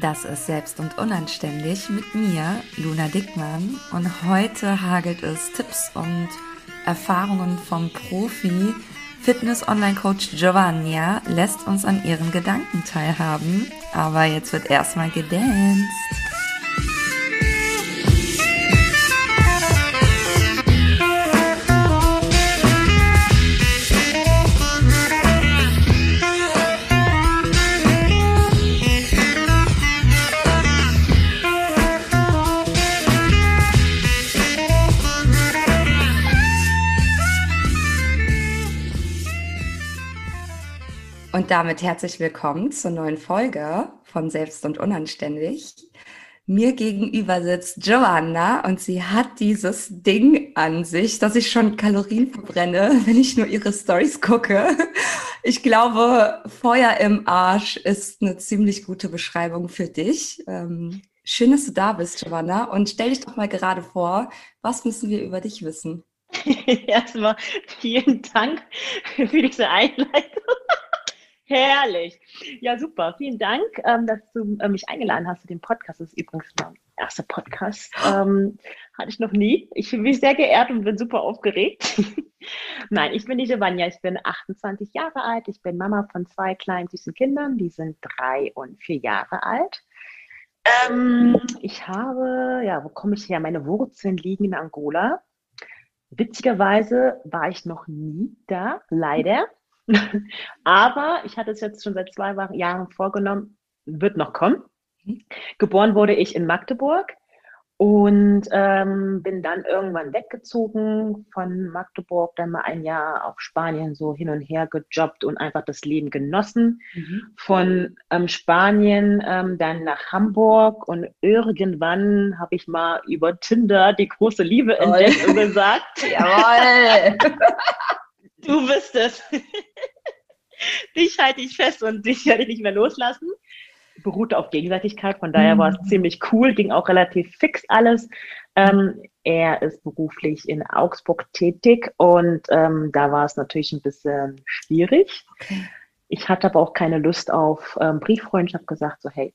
Das ist Selbst und Unanständig mit mir, Luna Dickmann. Und heute hagelt es Tipps und Erfahrungen vom Profi. Fitness-Online-Coach Giovannia lässt uns an ihren Gedanken teilhaben. Aber jetzt wird erstmal gedanced. Damit herzlich willkommen zur neuen Folge von Selbst und Unanständig. Mir gegenüber sitzt Joanna und sie hat dieses Ding an sich, dass ich schon Kalorien verbrenne, wenn ich nur ihre Stories gucke. Ich glaube, Feuer im Arsch ist eine ziemlich gute Beschreibung für dich. Ähm, schön, dass du da bist, Joanna. Und stell dich doch mal gerade vor, was müssen wir über dich wissen? Erstmal vielen Dank für diese Einleitung. Herrlich. Ja, super. Vielen Dank, ähm, dass du äh, mich eingeladen hast zu dem Podcast. Das ist übrigens mein erster Podcast. Ähm, hatte ich noch nie. Ich fühle mich sehr geehrt und bin super aufgeregt. Nein, ich bin die Giovanna. Ich bin 28 Jahre alt. Ich bin Mama von zwei kleinen süßen Kindern. Die sind drei und vier Jahre alt. Ähm, ich habe, ja, wo komme ich her? Meine Wurzeln liegen in Angola. Witzigerweise war ich noch nie da, leider. Aber ich hatte es jetzt schon seit zwei Jahren vorgenommen, wird noch kommen. Mhm. Geboren wurde ich in Magdeburg und ähm, bin dann irgendwann weggezogen von Magdeburg, dann mal ein Jahr auf Spanien so hin und her gejobbt und einfach das Leben genossen. Mhm. Von ähm, Spanien ähm, dann nach Hamburg und irgendwann habe ich mal über Tinder die große Liebe entdeckt und gesagt, jawohl. Du bist es. dich halte ich fest und dich werde ich nicht mehr loslassen. Beruhte auf Gegenseitigkeit, von daher war es mhm. ziemlich cool, ging auch relativ fix alles. Ähm, er ist beruflich in Augsburg tätig und ähm, da war es natürlich ein bisschen schwierig. Okay. Ich hatte aber auch keine Lust auf ähm, Brieffreundschaft, gesagt so, hey,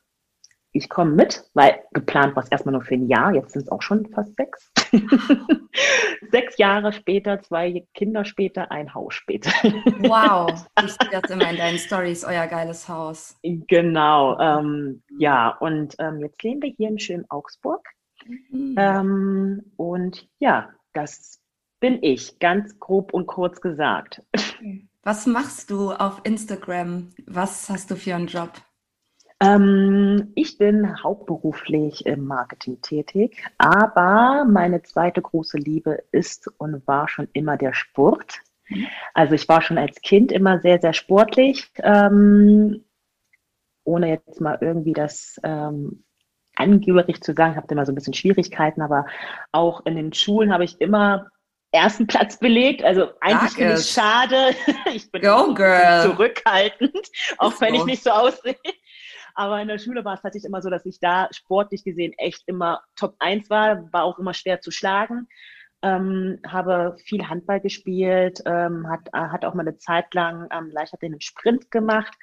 ich komme mit, weil geplant war es erstmal nur für ein Jahr, jetzt sind es auch schon fast sechs. sechs Jahre später, zwei Kinder später, ein Haus später. wow, ich sehe das immer in deinen Stories, euer geiles Haus. Genau, ähm, ja, und ähm, jetzt leben wir hier in schönen Augsburg. Mhm. Ähm, und ja, das bin ich, ganz grob und kurz gesagt. Was machst du auf Instagram? Was hast du für einen Job? Ähm, ich bin hauptberuflich im Marketing tätig, aber meine zweite große Liebe ist und war schon immer der Sport. Also ich war schon als Kind immer sehr, sehr sportlich, ähm, ohne jetzt mal irgendwie das ähm, angeberig zu sagen, ich habe immer so ein bisschen Schwierigkeiten, aber auch in den Schulen habe ich immer ersten Platz belegt. Also eigentlich finde ich schade. Ich bin zurückhaltend, auch wenn ich nicht so aussehe. Aber in der Schule war es tatsächlich immer so, dass ich da sportlich gesehen echt immer Top 1 war, war auch immer schwer zu schlagen. Ähm, habe viel Handball gespielt, ähm, hat, äh, hat auch mal eine Zeit lang ähm, Leichtathletik im Sprint gemacht.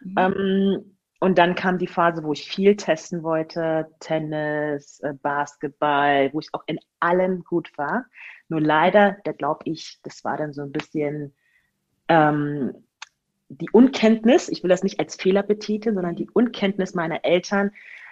Mhm. Ähm, und dann kam die Phase, wo ich viel testen wollte, Tennis, äh, Basketball, wo ich auch in allem gut war. Nur leider, da glaube ich, das war dann so ein bisschen ähm, die Unkenntnis, ich will das nicht als Fehler betiteln, sondern die Unkenntnis meiner Eltern,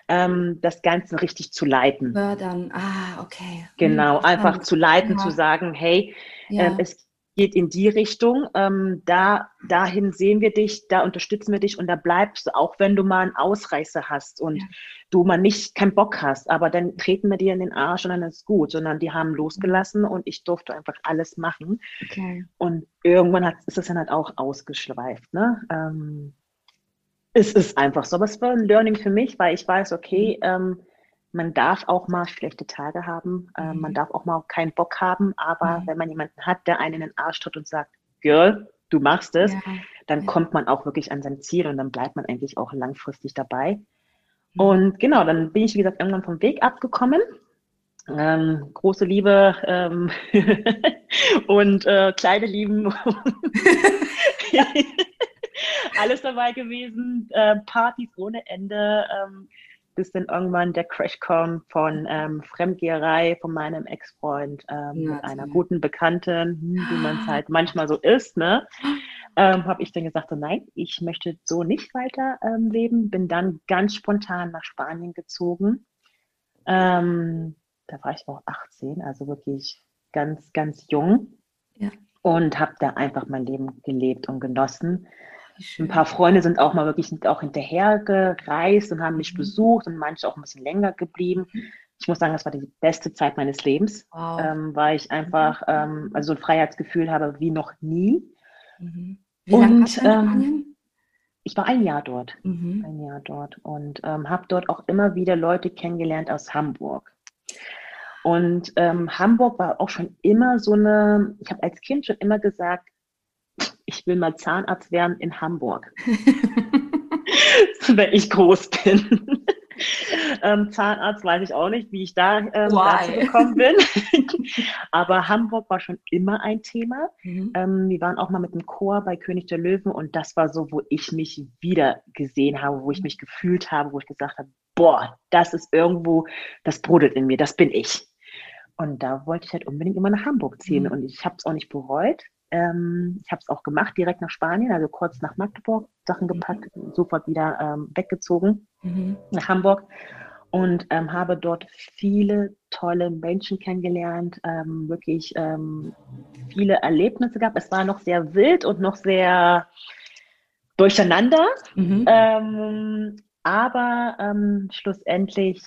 ähm, das Ganze richtig zu leiten. Fördern, ah, okay. Genau, hm, einfach zu leiten, ja. zu sagen, hey, ja. äh, es geht in die Richtung, ähm, da, dahin sehen wir dich, da unterstützen wir dich und da bleibst du, auch wenn du mal einen Ausreißer hast und ja. Du mal nicht keinen Bock hast, aber dann treten wir dir in den Arsch und dann ist gut, sondern die haben losgelassen und ich durfte einfach alles machen. Okay. Und irgendwann hat, ist es dann halt auch ausgeschweift. Ne? Ähm, es ist einfach so, aber es war ein Learning für mich, weil ich weiß, okay, mhm. ähm, man darf auch mal schlechte Tage haben, äh, mhm. man darf auch mal keinen Bock haben, aber mhm. wenn man jemanden hat, der einen in den Arsch tut und sagt, Girl, du machst es, ja. dann ja. kommt man auch wirklich an sein Ziel und dann bleibt man eigentlich auch langfristig dabei. Mhm. Und genau, dann bin ich, wie gesagt, irgendwann vom Weg abgekommen. Ähm, große Liebe ähm, und äh, kleine Lieben. Alles dabei gewesen, äh, Partys ohne Ende. Ähm, bis dann irgendwann der Crash kommt von ähm, Fremdgeherei von meinem Ex-Freund ähm, mit einer guten Bekannten, hm, wie man es halt manchmal so ist, ne? Ähm, habe ich dann gesagt, so, nein, ich möchte so nicht weiter ähm, leben. Bin dann ganz spontan nach Spanien gezogen. Ähm, da war ich auch 18, also wirklich ganz, ganz jung. Ja. Und habe da einfach mein Leben gelebt und genossen. Ein paar Freunde sind auch mal wirklich auch hinterher gereist und haben mich mhm. besucht und manche auch ein bisschen länger geblieben. Ich muss sagen, das war die beste Zeit meines Lebens, wow. ähm, weil ich einfach mhm. ähm, also so ein Freiheitsgefühl habe wie noch nie. Mhm. Wie in ähm, ich war ein Jahr dort, mhm. ein Jahr dort und ähm, habe dort auch immer wieder Leute kennengelernt aus Hamburg. Und ähm, Hamburg war auch schon immer so eine, ich habe als Kind schon immer gesagt, ich will mal Zahnarzt werden in Hamburg, wenn ich groß bin. ähm, Zahnarzt weiß ich auch nicht, wie ich da ähm, dazu gekommen bin. Aber Hamburg war schon immer ein Thema. Mhm. Ähm, wir waren auch mal mit dem Chor bei König der Löwen und das war so, wo ich mich wieder gesehen habe, wo ich mich gefühlt habe, wo ich gesagt habe, boah, das ist irgendwo, das brodelt in mir, das bin ich. Und da wollte ich halt unbedingt immer nach Hamburg ziehen. Mhm. Und ich habe es auch nicht bereut. Ähm, ich habe es auch gemacht, direkt nach Spanien, also kurz nach Magdeburg, Sachen mhm. gepackt, mhm. sofort wieder ähm, weggezogen mhm. nach Hamburg und ähm, habe dort viele tolle Menschen kennengelernt, ähm, wirklich ähm, viele Erlebnisse gehabt. Es war noch sehr wild und noch sehr durcheinander, mhm. Ähm, aber schlussendlich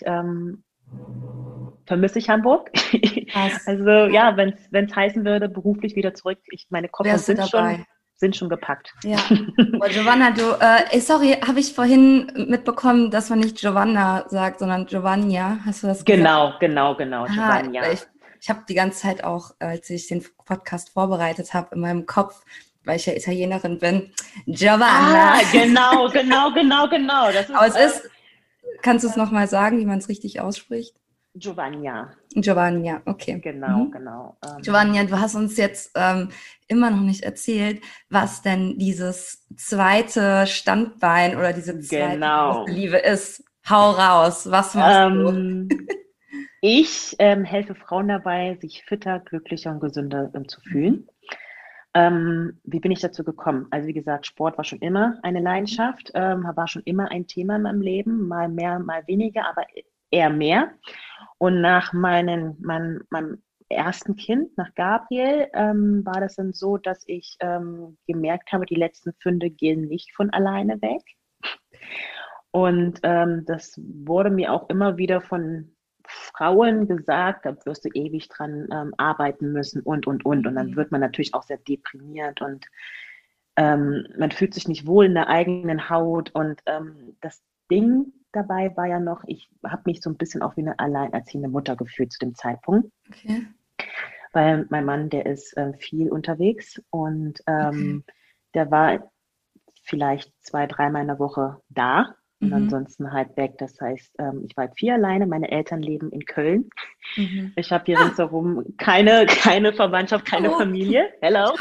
vermisse ich Hamburg. also ja, wenn es heißen würde, beruflich wieder zurück, ich meine Koffer sind schon, sind schon gepackt. Ja. Oh, Giovanna, du, äh, sorry, habe ich vorhin mitbekommen, dass man nicht Giovanna sagt, sondern Giovanna. Hast du das Genau, gesagt? genau, genau, Giovanna. ich ich habe die ganze Zeit auch, als ich den Podcast vorbereitet habe, in meinem Kopf weil ich ja Italienerin bin, Giovanna. Ah, genau, genau, genau, genau. Das ist, Aber es ist, kannst du es nochmal sagen, wie man es richtig ausspricht? Giovanna. Giovanna, okay. Genau, mhm. genau. Ähm, Giovanna, du hast uns jetzt ähm, immer noch nicht erzählt, was denn dieses zweite Standbein oder diese zweite genau. Liebe ist. Hau raus, was machst ähm, du? ich ähm, helfe Frauen dabei, sich fitter, glücklicher und gesünder ähm, zu fühlen. Ähm, wie bin ich dazu gekommen? Also wie gesagt, Sport war schon immer eine Leidenschaft, ähm, war schon immer ein Thema in meinem Leben, mal mehr, mal weniger, aber eher mehr. Und nach meinen, mein, meinem ersten Kind, nach Gabriel, ähm, war das dann so, dass ich ähm, gemerkt habe, die letzten Funde gehen nicht von alleine weg. Und ähm, das wurde mir auch immer wieder von Frauen gesagt, da wirst du ewig dran ähm, arbeiten müssen und, und, und. Und dann mhm. wird man natürlich auch sehr deprimiert und ähm, man fühlt sich nicht wohl in der eigenen Haut. Und ähm, das Ding dabei war ja noch, ich habe mich so ein bisschen auch wie eine alleinerziehende Mutter gefühlt zu dem Zeitpunkt. Okay. Weil mein Mann, der ist äh, viel unterwegs und ähm, okay. der war vielleicht zwei, dreimal in der Woche da und mhm. ansonsten halt weg. Das heißt, ähm, ich war halt viel alleine. Meine Eltern leben in Köln. Mhm. Ich habe hier ah. ringsherum keine, keine Verwandtschaft, keine oh. Familie. Hello.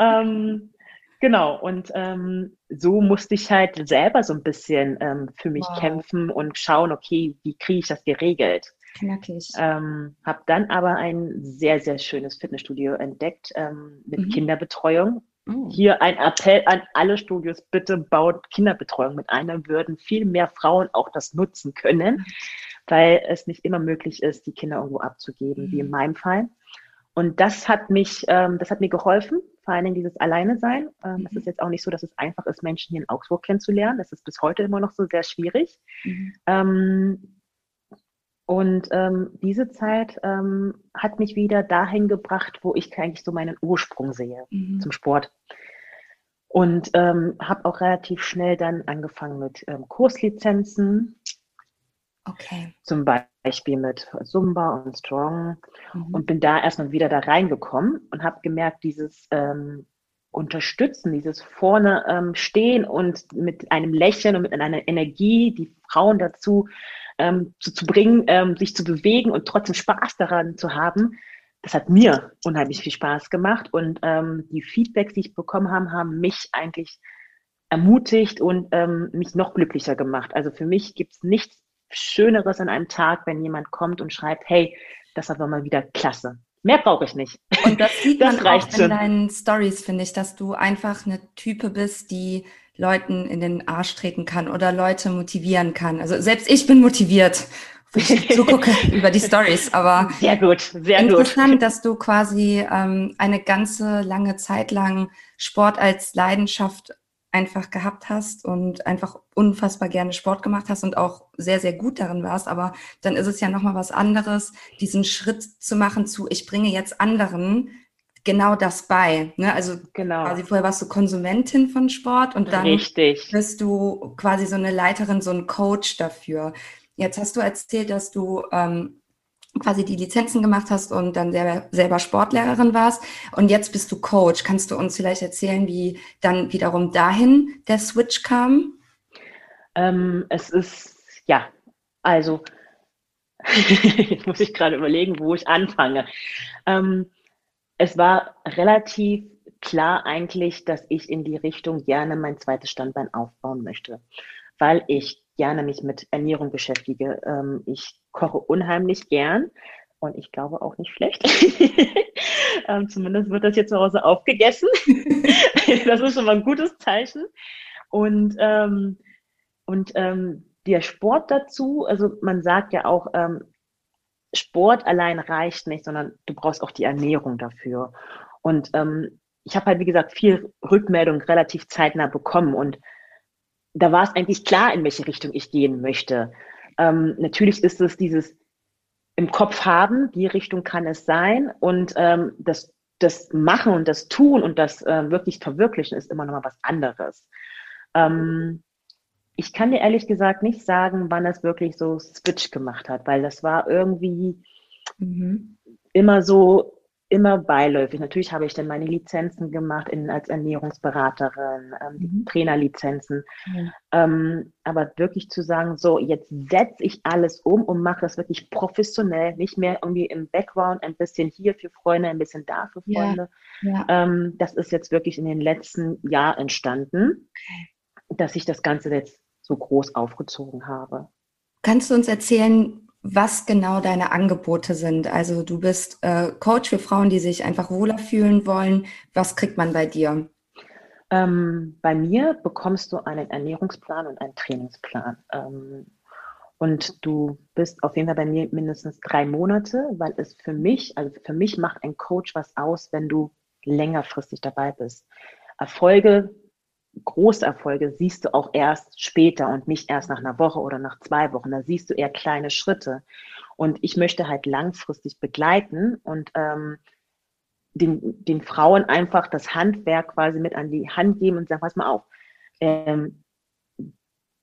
Ähm, Genau, und ähm, so musste ich halt selber so ein bisschen ähm, für mich wow. kämpfen und schauen, okay, wie kriege ich das geregelt? Knackig. Ähm, habe dann aber ein sehr, sehr schönes Fitnessstudio entdeckt ähm, mit mhm. Kinderbetreuung. Mhm. Hier ein Appell an alle Studios, bitte baut Kinderbetreuung mit ein, dann würden viel mehr Frauen auch das nutzen können, mhm. weil es nicht immer möglich ist, die Kinder irgendwo abzugeben, wie in mhm. meinem Fall. Und das hat mich, ähm, das hat mir geholfen, vor allen Dingen dieses Alleine sein. Ähm, mhm. Es ist jetzt auch nicht so, dass es einfach ist, Menschen hier in Augsburg kennenzulernen. Das ist bis heute immer noch so sehr schwierig. Mhm. Ähm, und ähm, diese Zeit ähm, hat mich wieder dahin gebracht, wo ich eigentlich so meinen Ursprung sehe mhm. zum Sport. Und ähm, habe auch relativ schnell dann angefangen mit Kurslizenzen. Okay. Zum Beispiel mit Zumba und Strong mhm. und bin da erstmal wieder da reingekommen und habe gemerkt, dieses ähm, Unterstützen, dieses vorne ähm, stehen und mit einem Lächeln und mit einer Energie die Frauen dazu ähm, zu, zu, bringen, ähm, sich zu bewegen und trotzdem Spaß daran zu haben, das hat mir unheimlich viel Spaß gemacht und ähm, die Feedbacks, die ich bekommen habe, haben mich eigentlich ermutigt und ähm, mich noch glücklicher gemacht. Also für mich gibt es nichts Schöneres an einem Tag, wenn jemand kommt und schreibt, hey, das war mal wieder klasse. Mehr brauche ich nicht. Und das sieht das man auch in schon. deinen Stories, finde ich, dass du einfach eine Type bist, die Leuten in den Arsch treten kann oder Leute motivieren kann. Also selbst ich bin motiviert, wenn ich zugucke über die Stories. Aber sehr gut, sehr interessant, gut. dass du quasi ähm, eine ganze lange Zeit lang Sport als Leidenschaft einfach gehabt hast und einfach unfassbar gerne Sport gemacht hast und auch sehr, sehr gut darin warst. Aber dann ist es ja nochmal was anderes, diesen Schritt zu machen zu, ich bringe jetzt anderen genau das bei. Ne? Also genau. quasi vorher warst du Konsumentin von Sport und dann Richtig. bist du quasi so eine Leiterin, so ein Coach dafür. Jetzt hast du erzählt, dass du ähm, quasi die Lizenzen gemacht hast und dann selber, selber Sportlehrerin warst und jetzt bist du Coach. Kannst du uns vielleicht erzählen, wie dann wiederum dahin der Switch kam? Ähm, es ist, ja, also, jetzt muss ich gerade überlegen, wo ich anfange. Ähm, es war relativ klar eigentlich, dass ich in die Richtung gerne mein zweites Standbein aufbauen möchte, weil ich gerne mich mit Ernährung beschäftige. Ähm, ich koche unheimlich gern und ich glaube auch nicht schlecht. ähm, zumindest wird das jetzt zu Hause aufgegessen. das ist schon mal ein gutes Zeichen. Und, ähm, und ähm, der Sport dazu, also man sagt ja auch, ähm, Sport allein reicht nicht, sondern du brauchst auch die Ernährung dafür. Und ähm, ich habe halt, wie gesagt, viel Rückmeldung relativ zeitnah bekommen und da war es eigentlich klar, in welche Richtung ich gehen möchte. Ähm, natürlich ist es dieses im Kopf haben, die Richtung kann es sein und ähm, das, das Machen und das Tun und das äh, wirklich Verwirklichen ist immer noch mal was anderes. Ähm, ich kann dir ehrlich gesagt nicht sagen, wann es wirklich so Switch gemacht hat, weil das war irgendwie mhm. immer so immer beiläufig. Natürlich habe ich dann meine Lizenzen gemacht in, als Ernährungsberaterin, ähm, mhm. Trainerlizenzen. Mhm. Ähm, aber wirklich zu sagen, so, jetzt setze ich alles um und mache das wirklich professionell, nicht mehr irgendwie im Background, ein bisschen hier für Freunde, ein bisschen da für Freunde. Ja. Ja. Ähm, das ist jetzt wirklich in den letzten Jahren entstanden, dass ich das Ganze jetzt so groß aufgezogen habe. Kannst du uns erzählen, was genau deine Angebote sind. Also du bist äh, Coach für Frauen, die sich einfach wohler fühlen wollen. Was kriegt man bei dir? Ähm, bei mir bekommst du einen Ernährungsplan und einen Trainingsplan. Ähm, und du bist auf jeden Fall bei mir mindestens drei Monate, weil es für mich, also für mich macht ein Coach was aus, wenn du längerfristig dabei bist. Erfolge große Erfolge siehst du auch erst später und nicht erst nach einer Woche oder nach zwei Wochen. Da siehst du eher kleine Schritte. Und ich möchte halt langfristig begleiten und ähm, den, den Frauen einfach das Handwerk quasi mit an die Hand geben und sagen, pass mal auf. Ähm,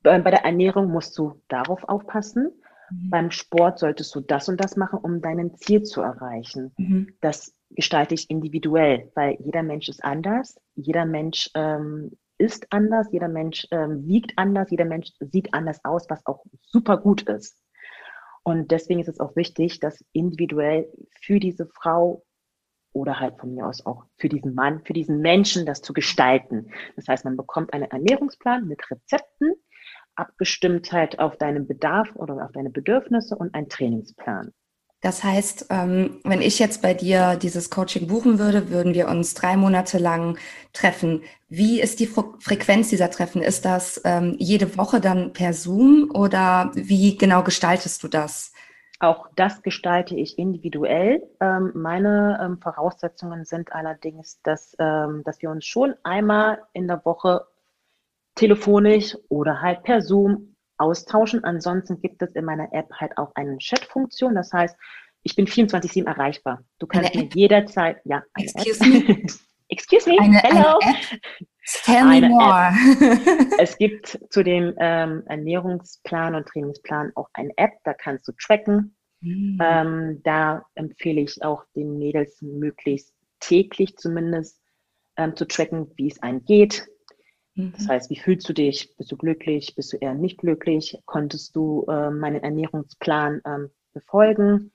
bei, bei der Ernährung musst du darauf aufpassen. Mhm. Beim Sport solltest du das und das machen, um dein Ziel zu erreichen. Mhm. Das gestalte ich individuell, weil jeder Mensch ist anders. Jeder Mensch ähm, ist anders, jeder Mensch ähm, wiegt anders, jeder Mensch sieht anders aus, was auch super gut ist. Und deswegen ist es auch wichtig, dass individuell für diese Frau oder halt von mir aus auch für diesen Mann, für diesen Menschen das zu gestalten. Das heißt, man bekommt einen Ernährungsplan mit Rezepten, abgestimmt halt auf deinen Bedarf oder auf deine Bedürfnisse und einen Trainingsplan. Das heißt, ähm, wenn ich jetzt bei dir dieses Coaching buchen würde, würden wir uns drei Monate lang treffen. Wie ist die Frequenz dieser Treffen? Ist das ähm, jede Woche dann per Zoom oder wie genau gestaltest du das? Auch das gestalte ich individuell. Ähm, meine Voraussetzungen sind allerdings, dass, dass wir uns schon einmal in der Woche telefonisch oder halt per Zoom austauschen. Ansonsten gibt es in meiner App halt auch eine Chat-Funktion. Das heißt, ich bin 24-7 erreichbar. Du kannst mir jederzeit, ja, eine Excuse App. me. Excuse me, eine, hello. Eine App? Tell me more. es gibt zu dem ähm, Ernährungsplan und Trainingsplan auch eine App, da kannst du tracken. Mm. Ähm, da empfehle ich auch den Mädels möglichst täglich zumindest ähm, zu tracken, wie es einem geht, das mhm. heißt, wie fühlst du dich? Bist du glücklich? Bist du eher nicht glücklich? Konntest du äh, meinen Ernährungsplan ähm, befolgen?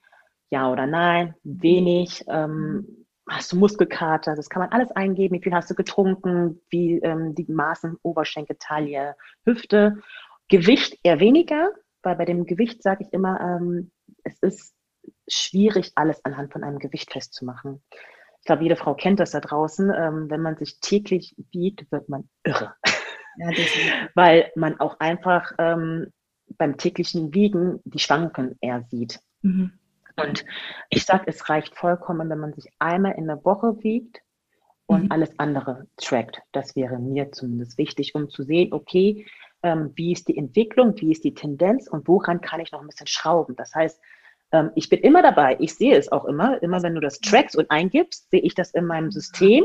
Ja oder nein? Wenig. Ähm, hast du Muskelkater, das kann man alles eingeben, wie viel hast du getrunken, wie ähm, die Maßen, Oberschenkel, Taille, Hüfte. Gewicht eher weniger, weil bei dem Gewicht sage ich immer, ähm, es ist schwierig, alles anhand von einem Gewicht festzumachen. Ich glaube, jede Frau kennt das da draußen. Ähm, wenn man sich täglich wiegt, wird man irre. Ja, weil man auch einfach ähm, beim täglichen Wiegen die Schwanken eher sieht. Mhm. Und ich sage, es reicht vollkommen, wenn man sich einmal in der Woche wiegt und mhm. alles andere trackt. Das wäre mir zumindest wichtig, um zu sehen, okay, ähm, wie ist die Entwicklung, wie ist die Tendenz und woran kann ich noch ein bisschen schrauben. Das heißt, ähm, ich bin immer dabei. Ich sehe es auch immer. Immer wenn du das trackst und eingibst, sehe ich das in meinem System.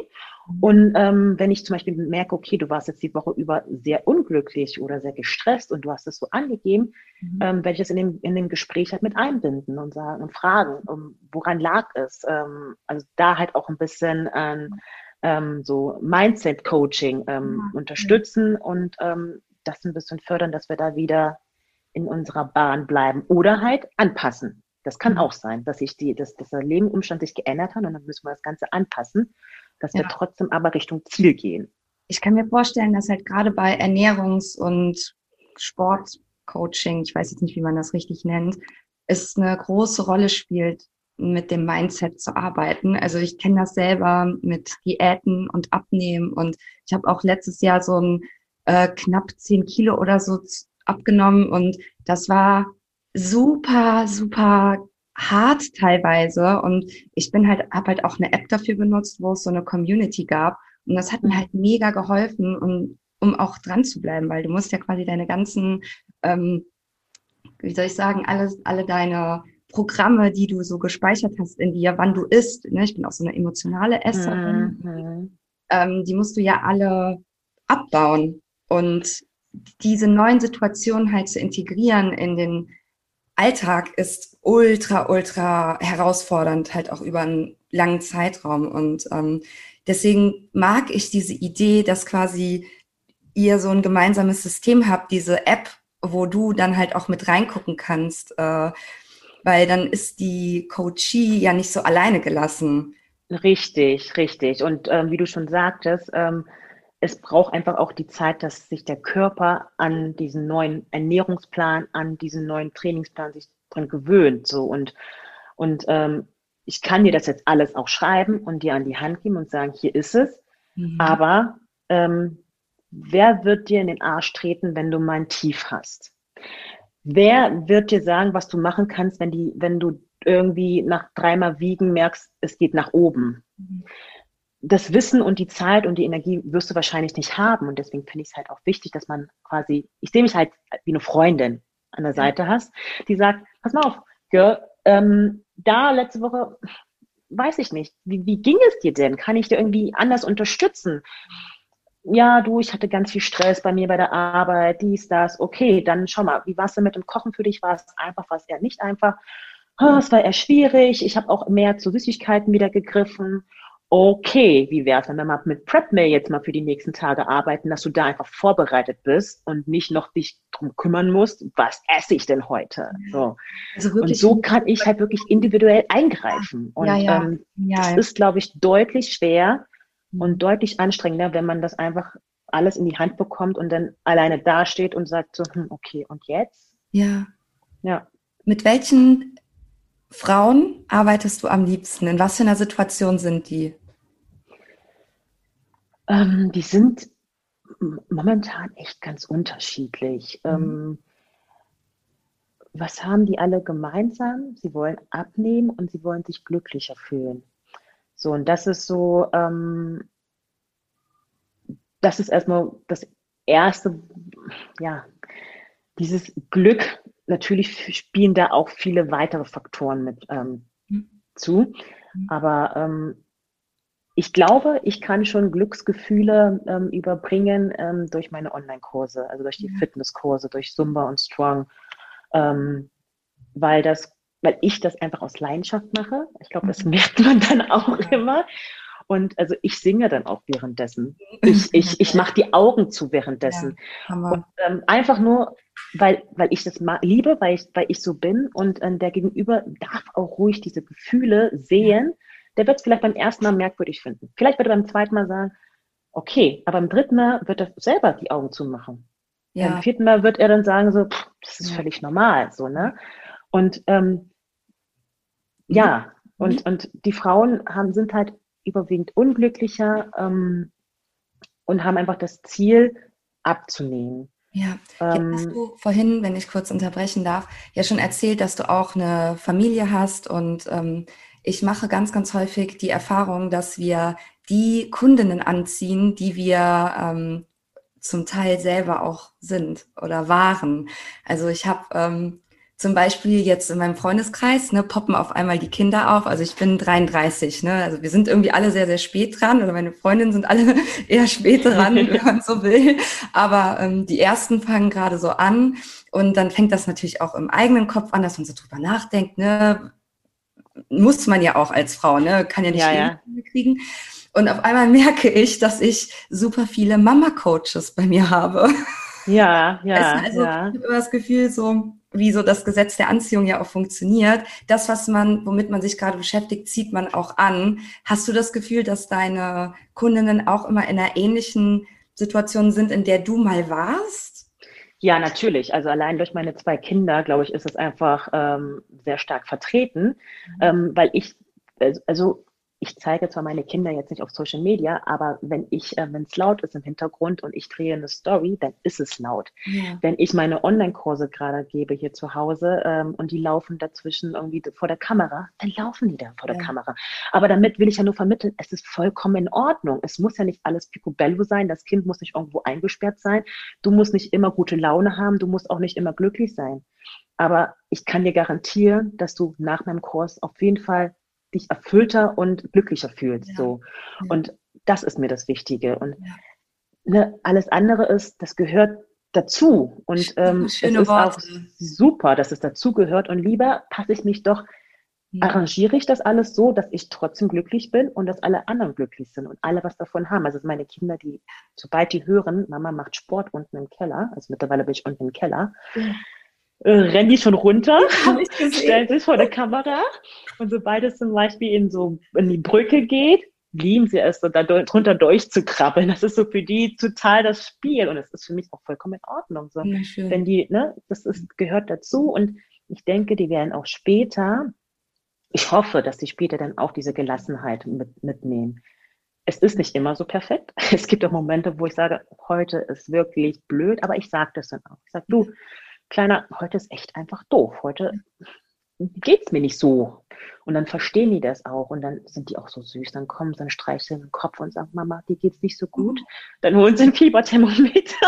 Und ähm, wenn ich zum Beispiel merke, okay, du warst jetzt die Woche über sehr unglücklich oder sehr gestresst und du hast es so angegeben, mhm. ähm, werde ich das in dem, in dem Gespräch halt mit einbinden und sagen und fragen, um, woran lag es? Ähm, also da halt auch ein bisschen ähm, so Mindset-Coaching ähm, mhm. unterstützen und ähm, das ein bisschen fördern, dass wir da wieder in unserer Bahn bleiben oder halt anpassen. Das kann mhm. auch sein, dass sich die, dass, dass der Lebensumstand sich geändert hat und dann müssen wir das Ganze anpassen, dass ja. wir trotzdem aber Richtung Ziel gehen. Ich kann mir vorstellen, dass halt gerade bei Ernährungs- und Sportcoaching, ich weiß jetzt nicht, wie man das richtig nennt, es eine große Rolle spielt, mit dem Mindset zu arbeiten. Also ich kenne das selber mit Diäten und Abnehmen und ich habe auch letztes Jahr so ein äh, knapp zehn Kilo oder so abgenommen und das war super, super hart teilweise. Und ich bin halt, habe halt auch eine App dafür benutzt, wo es so eine Community gab. Und das hat mir halt mega geholfen und um auch dran zu bleiben, weil du musst ja quasi deine ganzen, ähm, wie soll ich sagen, alles, alle deine Programme, die du so gespeichert hast in dir, wann du isst, ne? ich bin auch so eine emotionale Esserin, mhm. ähm, die musst du ja alle abbauen. Und diese neuen Situationen halt zu integrieren in den Alltag ist ultra, ultra herausfordernd, halt auch über einen langen Zeitraum. Und ähm, deswegen mag ich diese Idee, dass quasi ihr so ein gemeinsames System habt, diese App, wo du dann halt auch mit reingucken kannst, äh, weil dann ist die Coachie ja nicht so alleine gelassen. Richtig, richtig. Und ähm, wie du schon sagtest, ähm, es braucht einfach auch die Zeit, dass sich der Körper an diesen neuen Ernährungsplan, an diesen neuen Trainingsplan sich dran gewöhnt. So und und ähm, ich kann dir das jetzt alles auch schreiben und dir an die Hand geben und sagen, hier ist es. Mhm. Aber ähm, wer wird dir in den Arsch treten, wenn du mal ein Tief hast? Wer wird dir sagen, was du machen kannst, wenn die, wenn du irgendwie nach dreimal Wiegen merkst, es geht nach oben? Mhm das Wissen und die Zeit und die Energie wirst du wahrscheinlich nicht haben. Und deswegen finde ich es halt auch wichtig, dass man quasi, ich sehe mich halt wie eine Freundin an der Seite hast, die sagt, pass mal auf, Girl, ähm, da letzte Woche, weiß ich nicht, wie, wie ging es dir denn? Kann ich dir irgendwie anders unterstützen? Ja, du, ich hatte ganz viel Stress bei mir bei der Arbeit, dies, das, okay, dann schau mal, wie war es denn mit dem Kochen für dich? War es einfach, war es eher nicht einfach? Oh, es war eher schwierig, ich habe auch mehr zu Süßigkeiten wieder gegriffen okay, wie wäre es, wenn wir mal mit Prep Mail jetzt mal für die nächsten Tage arbeiten, dass du da einfach vorbereitet bist und nicht noch dich drum kümmern musst, was esse ich denn heute? So. Also und so kann ich halt wirklich individuell eingreifen. Und ja, ja. Ähm, ja, das ist, glaube ich, deutlich schwer und mhm. deutlich anstrengender, wenn man das einfach alles in die Hand bekommt und dann alleine dasteht und sagt so, hm, okay, und jetzt? Ja. Ja. Mit welchen Frauen arbeitest du am liebsten? In was für einer Situation sind die? Ähm, die sind momentan echt ganz unterschiedlich. Mhm. Ähm, was haben die alle gemeinsam? Sie wollen abnehmen und sie wollen sich glücklicher fühlen. So, und das ist so, ähm, das ist erstmal das erste, ja, dieses Glück. Natürlich spielen da auch viele weitere Faktoren mit ähm, mhm. zu. Mhm. Aber ähm, ich glaube, ich kann schon Glücksgefühle ähm, überbringen ähm, durch meine Online-Kurse, also durch die ja. Fitnesskurse, durch Zumba und Strong, ähm, weil das, weil ich das einfach aus Leidenschaft mache. Ich glaube, das mhm. merkt man dann auch immer. Und also ich singe dann auch währenddessen. Ich, ich, ich mache die Augen zu währenddessen. Ja, und, ähm, einfach nur, weil, weil ich das liebe, weil ich, weil ich so bin und äh, der Gegenüber darf auch ruhig diese Gefühle sehen. Ja der wird es vielleicht beim ersten Mal merkwürdig finden. Vielleicht wird er beim zweiten Mal sagen, okay, aber beim dritten Mal wird er selber die Augen zumachen. Ja. Beim vierten Mal wird er dann sagen, so, pff, das ist ja. völlig normal, so, ne? Und ähm, ja, mhm. und, und die Frauen haben, sind halt überwiegend unglücklicher ähm, und haben einfach das Ziel, abzunehmen. Ja, ähm, hast du vorhin, wenn ich kurz unterbrechen darf, ja schon erzählt, dass du auch eine Familie hast und ähm, ich mache ganz, ganz häufig die Erfahrung, dass wir die Kundinnen anziehen, die wir ähm, zum Teil selber auch sind oder waren. Also ich habe ähm, zum Beispiel jetzt in meinem Freundeskreis, ne, poppen auf einmal die Kinder auf. Also ich bin 33, ne? Also wir sind irgendwie alle sehr, sehr spät dran oder meine Freundinnen sind alle eher spät dran, wenn man so will. Aber ähm, die ersten fangen gerade so an und dann fängt das natürlich auch im eigenen Kopf an, dass man so drüber nachdenkt, ne? Muss man ja auch als Frau, ne? Kann ja nicht ja, ja. kriegen. Und auf einmal merke ich, dass ich super viele Mama-Coaches bei mir habe. Ja, ja. Also ja. ich habe immer das Gefühl, so, wie so das Gesetz der Anziehung ja auch funktioniert. Das, was man, womit man sich gerade beschäftigt, zieht man auch an. Hast du das Gefühl, dass deine Kundinnen auch immer in einer ähnlichen Situation sind, in der du mal warst? Ja, natürlich. Also allein durch meine zwei Kinder, glaube ich, ist es einfach ähm, sehr stark vertreten, mhm. ähm, weil ich, also ich zeige zwar meine Kinder jetzt nicht auf Social Media, aber wenn ich, äh, wenn es laut ist im Hintergrund und ich drehe eine Story, dann ist es laut. Ja. Wenn ich meine Online-Kurse gerade gebe hier zu Hause ähm, und die laufen dazwischen irgendwie vor der Kamera, dann laufen die dann vor ja. der Kamera. Aber damit will ich ja nur vermitteln, es ist vollkommen in Ordnung. Es muss ja nicht alles picobello sein. Das Kind muss nicht irgendwo eingesperrt sein. Du musst nicht immer gute Laune haben. Du musst auch nicht immer glücklich sein. Aber ich kann dir garantieren, dass du nach meinem Kurs auf jeden Fall dich erfüllter und glücklicher fühlst. Ja. So. Und das ist mir das Wichtige. Und ja. ne, alles andere ist, das gehört dazu. Und ähm, es ist Worte. auch super, dass es dazu gehört. Und lieber passe ich mich doch, ja. arrangiere ich das alles so, dass ich trotzdem glücklich bin und dass alle anderen glücklich sind und alle was davon haben. Also meine Kinder, die, sobald die hören, Mama macht Sport unten im Keller, also mittlerweile bin ich unten im Keller, ja äh, rennen die schon runter, stellen sich vor der Kamera und sobald es zum Beispiel in so in die Brücke geht, lieben sie es, so da drunter durchzukrabbeln. Das ist so für die total das Spiel und es ist für mich auch vollkommen in Ordnung. So. Wenn die, ne, das ist, gehört dazu und ich denke, die werden auch später, ich hoffe, dass die später dann auch diese Gelassenheit mit, mitnehmen. Es ist nicht immer so perfekt. Es gibt auch Momente, wo ich sage, heute ist wirklich blöd, aber ich sage das dann auch. Ich sage, du, Kleiner, heute ist echt einfach doof. Heute geht es mir nicht so. Und dann verstehen die das auch und dann sind die auch so süß. Dann kommen sie, dann streicheln den Kopf und sagen, Mama, dir geht's nicht so gut. Dann holen sie ein Fieberthermometer.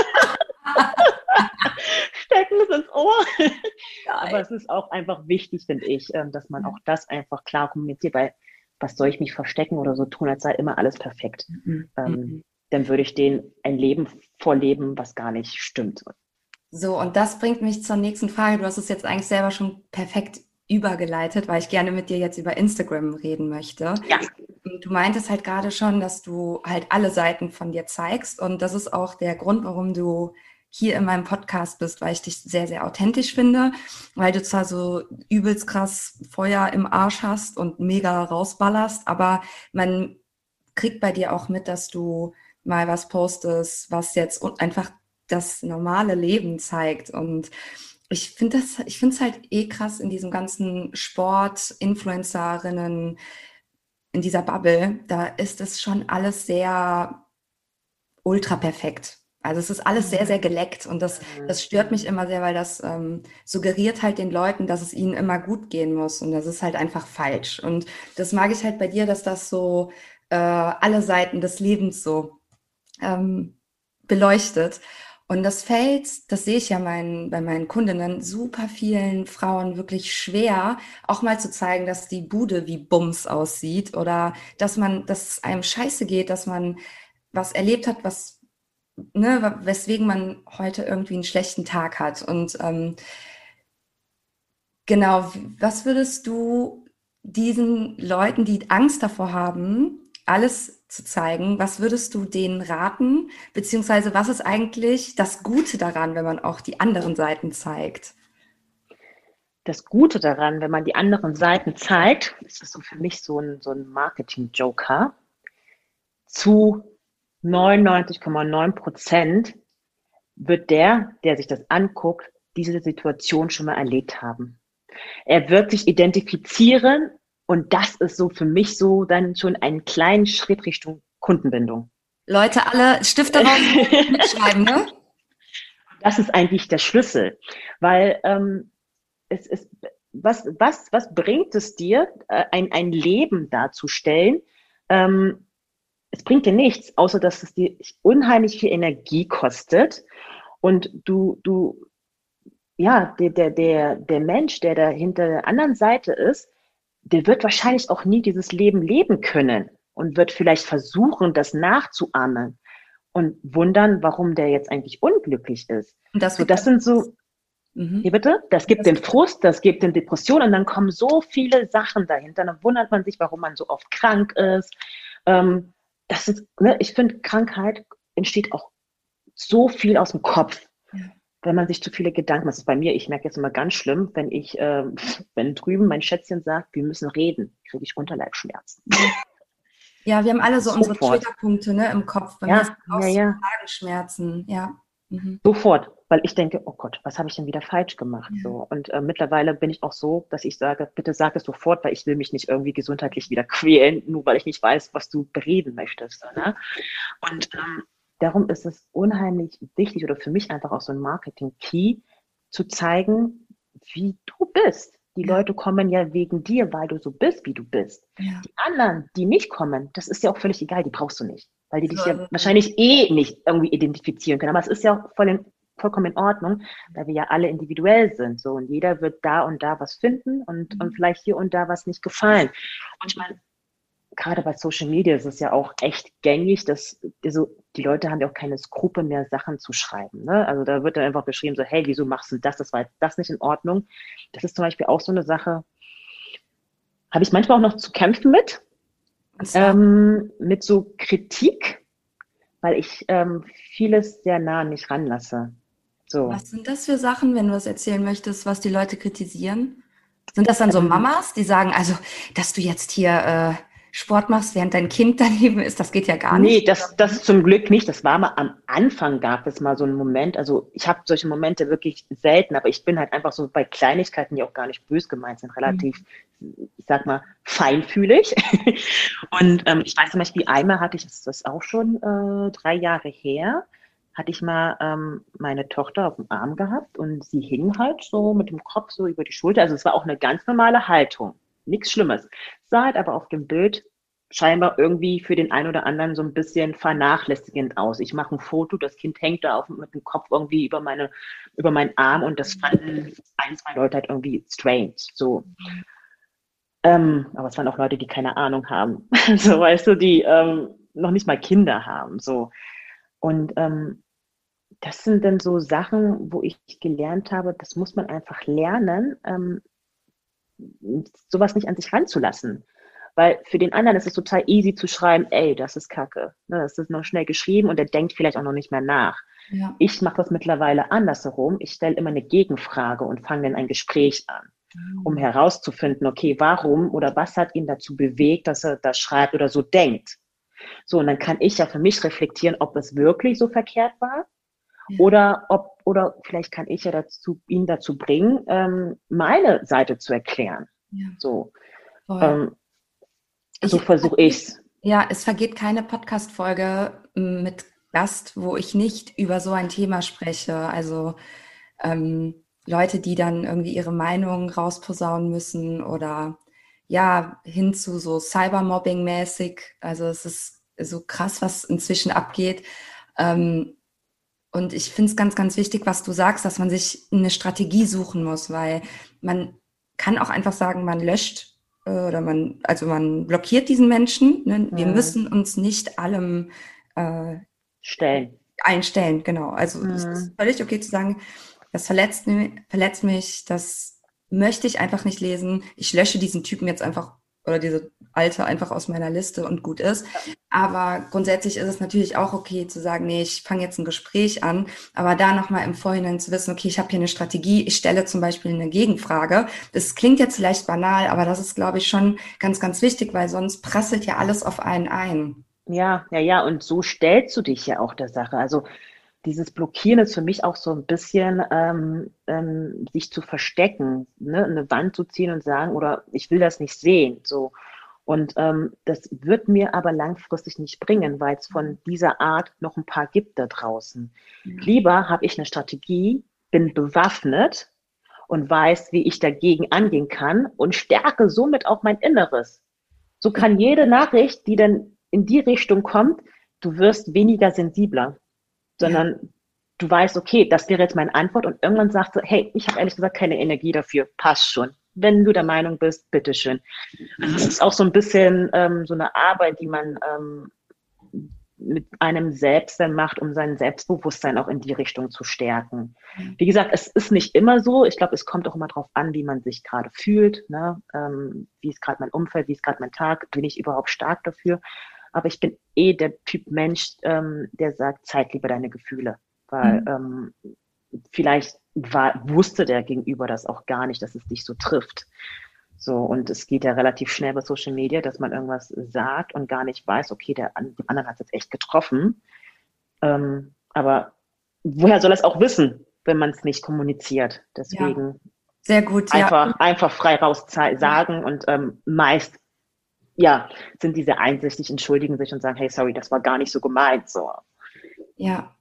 Stecken es ins Ohr. Geil. Aber es ist auch einfach wichtig, finde ich, ähm, dass man auch das einfach klar kommuniziert, weil was soll ich mich verstecken oder so tun, als sei immer alles perfekt. Mhm. Ähm, mhm. dann würde ich denen ein Leben vorleben, was gar nicht stimmt. So, und das bringt mich zur nächsten Frage. Du hast es jetzt eigentlich selber schon perfekt übergeleitet, weil ich gerne mit dir jetzt über Instagram reden möchte. Ja. Du meintest halt gerade schon, dass du halt alle Seiten von dir zeigst. Und das ist auch der Grund, warum du hier in meinem Podcast bist, weil ich dich sehr, sehr authentisch finde, weil du zwar so übelst krass Feuer im Arsch hast und mega rausballerst, aber man kriegt bei dir auch mit, dass du mal was postest, was jetzt einfach das normale Leben zeigt. Und ich finde das, ich finde es halt eh krass in diesem ganzen Sport, Influencerinnen, in dieser Bubble, da ist es schon alles sehr ultra perfekt. Also es ist alles sehr, sehr geleckt und das, das stört mich immer sehr, weil das ähm, suggeriert halt den Leuten, dass es ihnen immer gut gehen muss und das ist halt einfach falsch. Und das mag ich halt bei dir, dass das so äh, alle Seiten des Lebens so ähm, beleuchtet. Und das fällt, das sehe ich ja mein, bei meinen Kundinnen, super vielen Frauen wirklich schwer, auch mal zu zeigen, dass die Bude wie Bums aussieht oder dass man, dass es einem scheiße geht, dass man was erlebt hat, was, ne, weswegen man heute irgendwie einen schlechten Tag hat. Und ähm, genau, was würdest du diesen Leuten, die Angst davor haben, alles zu zeigen. Was würdest du denen raten? Beziehungsweise was ist eigentlich das Gute daran, wenn man auch die anderen Seiten zeigt? das Gute daran, wenn man die anderen Seiten zeigt, ist das so für mich so ein, so ein Marketing-Joker, zu 99,9 Prozent wird der, der sich das anguckt, diese Situation schon mal erlebt haben. Er wird sich identifizieren und das ist so für mich so dann schon einen kleinen Schritt Richtung Kundenbindung. Leute, alle Stifte mitschreiben, ne? Das ist eigentlich der Schlüssel, weil ähm, es ist, was, was, was bringt es dir, äh, ein, ein Leben darzustellen? Ähm, es bringt dir nichts, außer dass es dir unheimlich viel Energie kostet und du, du, ja, der, der, der, der Mensch, der da hinter der anderen Seite ist, der wird wahrscheinlich auch nie dieses Leben leben können und wird vielleicht versuchen, das nachzuahmen und wundern, warum der jetzt eigentlich unglücklich ist. Und das, so, das sind so, mhm. hier bitte, das gibt das den Frust, das gibt den Depressionen und dann kommen so viele Sachen dahinter. Dann wundert man sich, warum man so oft krank ist. Ähm, das ist, ne, ich finde, Krankheit entsteht auch so viel aus dem Kopf wenn man sich zu viele Gedanken macht. Das ist bei mir, ich merke jetzt immer ganz schlimm, wenn ich, äh, wenn drüben mein Schätzchen sagt, wir müssen reden, kriege ich Unterleibschmerzen. Ja, wir haben alle so Sofort. unsere Triggerpunkte ne, im Kopf. Bei ja, ja, ja. Magenschmerzen, ja. Mhm. Sofort, weil ich denke, oh Gott, was habe ich denn wieder falsch gemacht? Ja. So. Und äh, mittlerweile bin ich auch so, dass ich sage, bitte sag es sofort, weil ich will mich nicht irgendwie gesundheitlich wieder quälen, nur weil ich nicht weiß, was du bereden möchtest. Ne? Und ähm, darum ist es unheimlich wichtig oder für mich einfach auch so ein Marketing-Key, zu zeigen, wie du bist. Die ja. Leute kommen ja wegen dir, weil du so bist, wie du bist. Ja. Die anderen, die nicht kommen, das ist ja auch völlig egal, die brauchst du nicht. Weil die dich ja, ja wahrscheinlich eh nicht irgendwie identifizieren können. Aber es ist ja voll in, vollkommen in Ordnung, weil wir ja alle individuell sind. So und jeder wird da und da was finden und, mhm. und vielleicht hier und da was nicht gefallen. Und ich meine, gerade bei Social Media ist es ja auch echt gängig, dass also die Leute haben ja auch keine Skrupel mehr, Sachen zu schreiben. Ne? Also da wird dann einfach beschrieben, so, hey, wieso machst du das? Das war jetzt das nicht in Ordnung. Das ist zum Beispiel auch so eine Sache, habe ich manchmal auch noch zu kämpfen mit, ähm, mit so Kritik, weil ich ähm, vieles sehr nah an mich ranlasse. So. Was sind das für Sachen, wenn du das erzählen möchtest, was die Leute kritisieren? Sind das dann so ähm. Mamas, die sagen, also, dass du jetzt hier äh, Sport machst, während dein Kind daneben ist, das geht ja gar nicht. Nee, das, das zum Glück nicht. Das war mal am Anfang gab es mal so einen Moment. Also ich habe solche Momente wirklich selten, aber ich bin halt einfach so bei Kleinigkeiten, die auch gar nicht bös gemeint sind, relativ, mhm. ich sag mal, feinfühlig. Und ähm, ich weiß zum Beispiel, einmal hatte ich, das ist auch schon äh, drei Jahre her, hatte ich mal ähm, meine Tochter auf dem Arm gehabt und sie hing halt so mit dem Kopf so über die Schulter. Also es war auch eine ganz normale Haltung nichts Schlimmes. Sah halt aber auf dem Bild scheinbar irgendwie für den einen oder anderen so ein bisschen vernachlässigend aus. Ich mache ein Foto, das Kind hängt da auf, mit dem Kopf irgendwie über meine, über meinen Arm und das fanden ein, zwei Leute halt irgendwie strange. So. Ähm, aber es waren auch Leute, die keine Ahnung haben. so, weißt du, die ähm, noch nicht mal Kinder haben. So. Und ähm, das sind dann so Sachen, wo ich gelernt habe, das muss man einfach lernen, ähm, sowas nicht an sich ranzulassen. Weil für den anderen ist es total easy zu schreiben, ey, das ist Kacke. Ne, das ist noch schnell geschrieben und der denkt vielleicht auch noch nicht mehr nach. Ja. Ich mache das mittlerweile andersherum. Ich stelle immer eine Gegenfrage und fange dann ein Gespräch an, mhm. um herauszufinden, okay, warum oder was hat ihn dazu bewegt, dass er das schreibt oder so denkt. So, und dann kann ich ja für mich reflektieren, ob es wirklich so verkehrt war oder ob, oder vielleicht kann ich ja dazu, ihn dazu bringen, ähm, meine Seite zu erklären. Ja. So, ähm, so versuche ich's. Ja, es vergeht keine Podcast-Folge mit Gast, wo ich nicht über so ein Thema spreche. Also ähm, Leute, die dann irgendwie ihre Meinung rausposaunen müssen oder ja, hin zu so Cybermobbing-mäßig. Also es ist so krass, was inzwischen abgeht. Ähm, und ich finde es ganz, ganz wichtig, was du sagst, dass man sich eine Strategie suchen muss, weil man kann auch einfach sagen, man löscht äh, oder man, also man blockiert diesen Menschen. Ne? Wir mhm. müssen uns nicht allem äh, stellen. Einstellen, genau. Also mhm. es ist völlig okay zu sagen, das verletzt, verletzt mich, das möchte ich einfach nicht lesen. Ich lösche diesen Typen jetzt einfach oder diese alte einfach aus meiner Liste und gut ist. Aber grundsätzlich ist es natürlich auch okay zu sagen, nee, ich fange jetzt ein Gespräch an, aber da nochmal im Vorhinein zu wissen, okay, ich habe hier eine Strategie, ich stelle zum Beispiel eine Gegenfrage. Das klingt jetzt vielleicht banal, aber das ist, glaube ich, schon ganz, ganz wichtig, weil sonst prasselt ja alles auf einen ein. Ja, ja, ja, und so stellst du dich ja auch der Sache. Also dieses Blockieren ist für mich auch so ein bisschen ähm, ähm, sich zu verstecken, ne? eine Wand zu ziehen und sagen, oder ich will das nicht sehen. So. Und ähm, das wird mir aber langfristig nicht bringen, weil es von dieser Art noch ein paar gibt da draußen. Mhm. Lieber habe ich eine Strategie, bin bewaffnet und weiß, wie ich dagegen angehen kann und stärke somit auch mein Inneres. So kann jede Nachricht, die dann in die Richtung kommt, du wirst weniger sensibler sondern ja. du weißt, okay, das wäre jetzt meine Antwort und irgendwann sagst du, hey, ich habe ehrlich gesagt keine Energie dafür, passt schon. Wenn du der Meinung bist, bitteschön. Also es ist auch so ein bisschen ähm, so eine Arbeit, die man ähm, mit einem selbst dann macht, um sein Selbstbewusstsein auch in die Richtung zu stärken. Wie gesagt, es ist nicht immer so. Ich glaube, es kommt auch immer darauf an, wie man sich gerade fühlt. Ne? Ähm, wie ist gerade mein Umfeld, wie ist gerade mein Tag, bin ich überhaupt stark dafür? Aber ich bin eh der Typ Mensch, ähm, der sagt, zeig lieber deine Gefühle. Weil mhm. ähm, vielleicht war, wusste der Gegenüber das auch gar nicht, dass es dich so trifft. So, und es geht ja relativ schnell bei Social Media, dass man irgendwas sagt und gar nicht weiß, okay, der, der andere hat es jetzt echt getroffen. Ähm, aber woher soll er es auch wissen, wenn man es nicht kommuniziert? Deswegen ja. Sehr gut, einfach, ja. einfach frei raus sagen und ähm, meist ja, sind diese einsichtig, entschuldigen sich und sagen, hey, sorry, das war gar nicht so gemeint. So. Ja,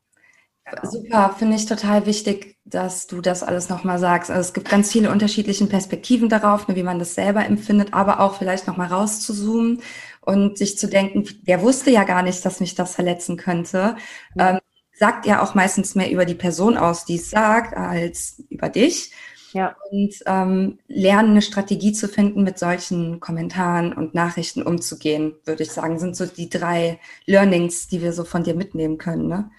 Genau. Super, finde ich total wichtig, dass du das alles nochmal sagst. Also es gibt ganz viele unterschiedliche Perspektiven darauf, ne, wie man das selber empfindet, aber auch vielleicht nochmal rauszuzoomen und sich zu denken, der wusste ja gar nicht, dass mich das verletzen könnte. Ähm, sagt ja auch meistens mehr über die Person aus, die es sagt, als über dich. Ja. Und ähm, lernen, eine Strategie zu finden, mit solchen Kommentaren und Nachrichten umzugehen, würde ich sagen, sind so die drei Learnings, die wir so von dir mitnehmen können. Ne?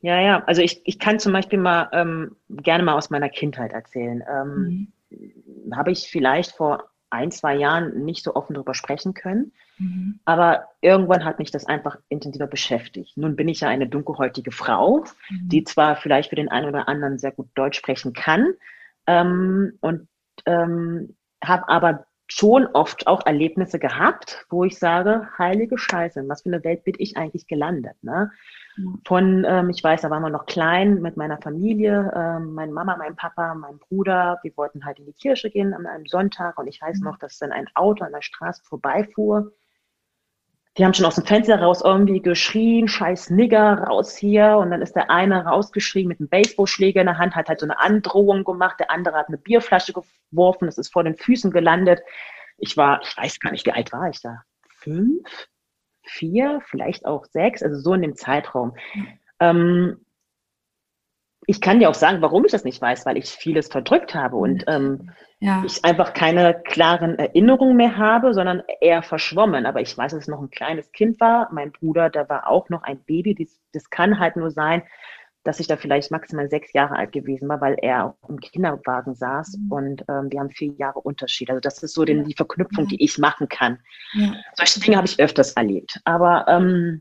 Ja, ja. Also ich, ich kann zum Beispiel mal ähm, gerne mal aus meiner Kindheit erzählen. Ähm, mhm. Habe ich vielleicht vor ein, zwei Jahren nicht so offen darüber sprechen können. Mhm. Aber irgendwann hat mich das einfach intensiver beschäftigt. Nun bin ich ja eine dunkelhäutige Frau, mhm. die zwar vielleicht für den einen oder anderen sehr gut Deutsch sprechen kann, ähm, und ähm, habe aber schon oft auch Erlebnisse gehabt, wo ich sage, heilige Scheiße, in was für eine Welt bin ich eigentlich gelandet? Ne? Von, ähm, ich weiß, da waren wir noch klein mit meiner Familie, ähm, meine Mama, mein Papa, mein Bruder. Wir wollten halt in die Kirche gehen an einem Sonntag und ich weiß mhm. noch, dass dann ein Auto an der Straße vorbeifuhr die haben schon aus dem Fenster raus irgendwie geschrien, scheiß Nigger, raus hier. Und dann ist der eine rausgeschrien mit einem Baseballschläger in der Hand, hat halt so eine Androhung gemacht. Der andere hat eine Bierflasche geworfen, das ist vor den Füßen gelandet. Ich war, ich weiß gar nicht, wie alt war ich da? Fünf? Vier? Vielleicht auch sechs? Also so in dem Zeitraum. Ähm, ich kann dir auch sagen, warum ich das nicht weiß, weil ich vieles verdrückt habe und ähm, ja. ich einfach keine klaren Erinnerungen mehr habe, sondern eher verschwommen. Aber ich weiß, dass es noch ein kleines Kind war. Mein Bruder, da war auch noch ein Baby. Das, das kann halt nur sein, dass ich da vielleicht maximal sechs Jahre alt gewesen war, weil er im Kinderwagen saß mhm. und ähm, wir haben vier Jahre Unterschied. Also das ist so den, die Verknüpfung, die ich machen kann. Ja. Solche Dinge habe ich öfters erlebt. Aber ähm,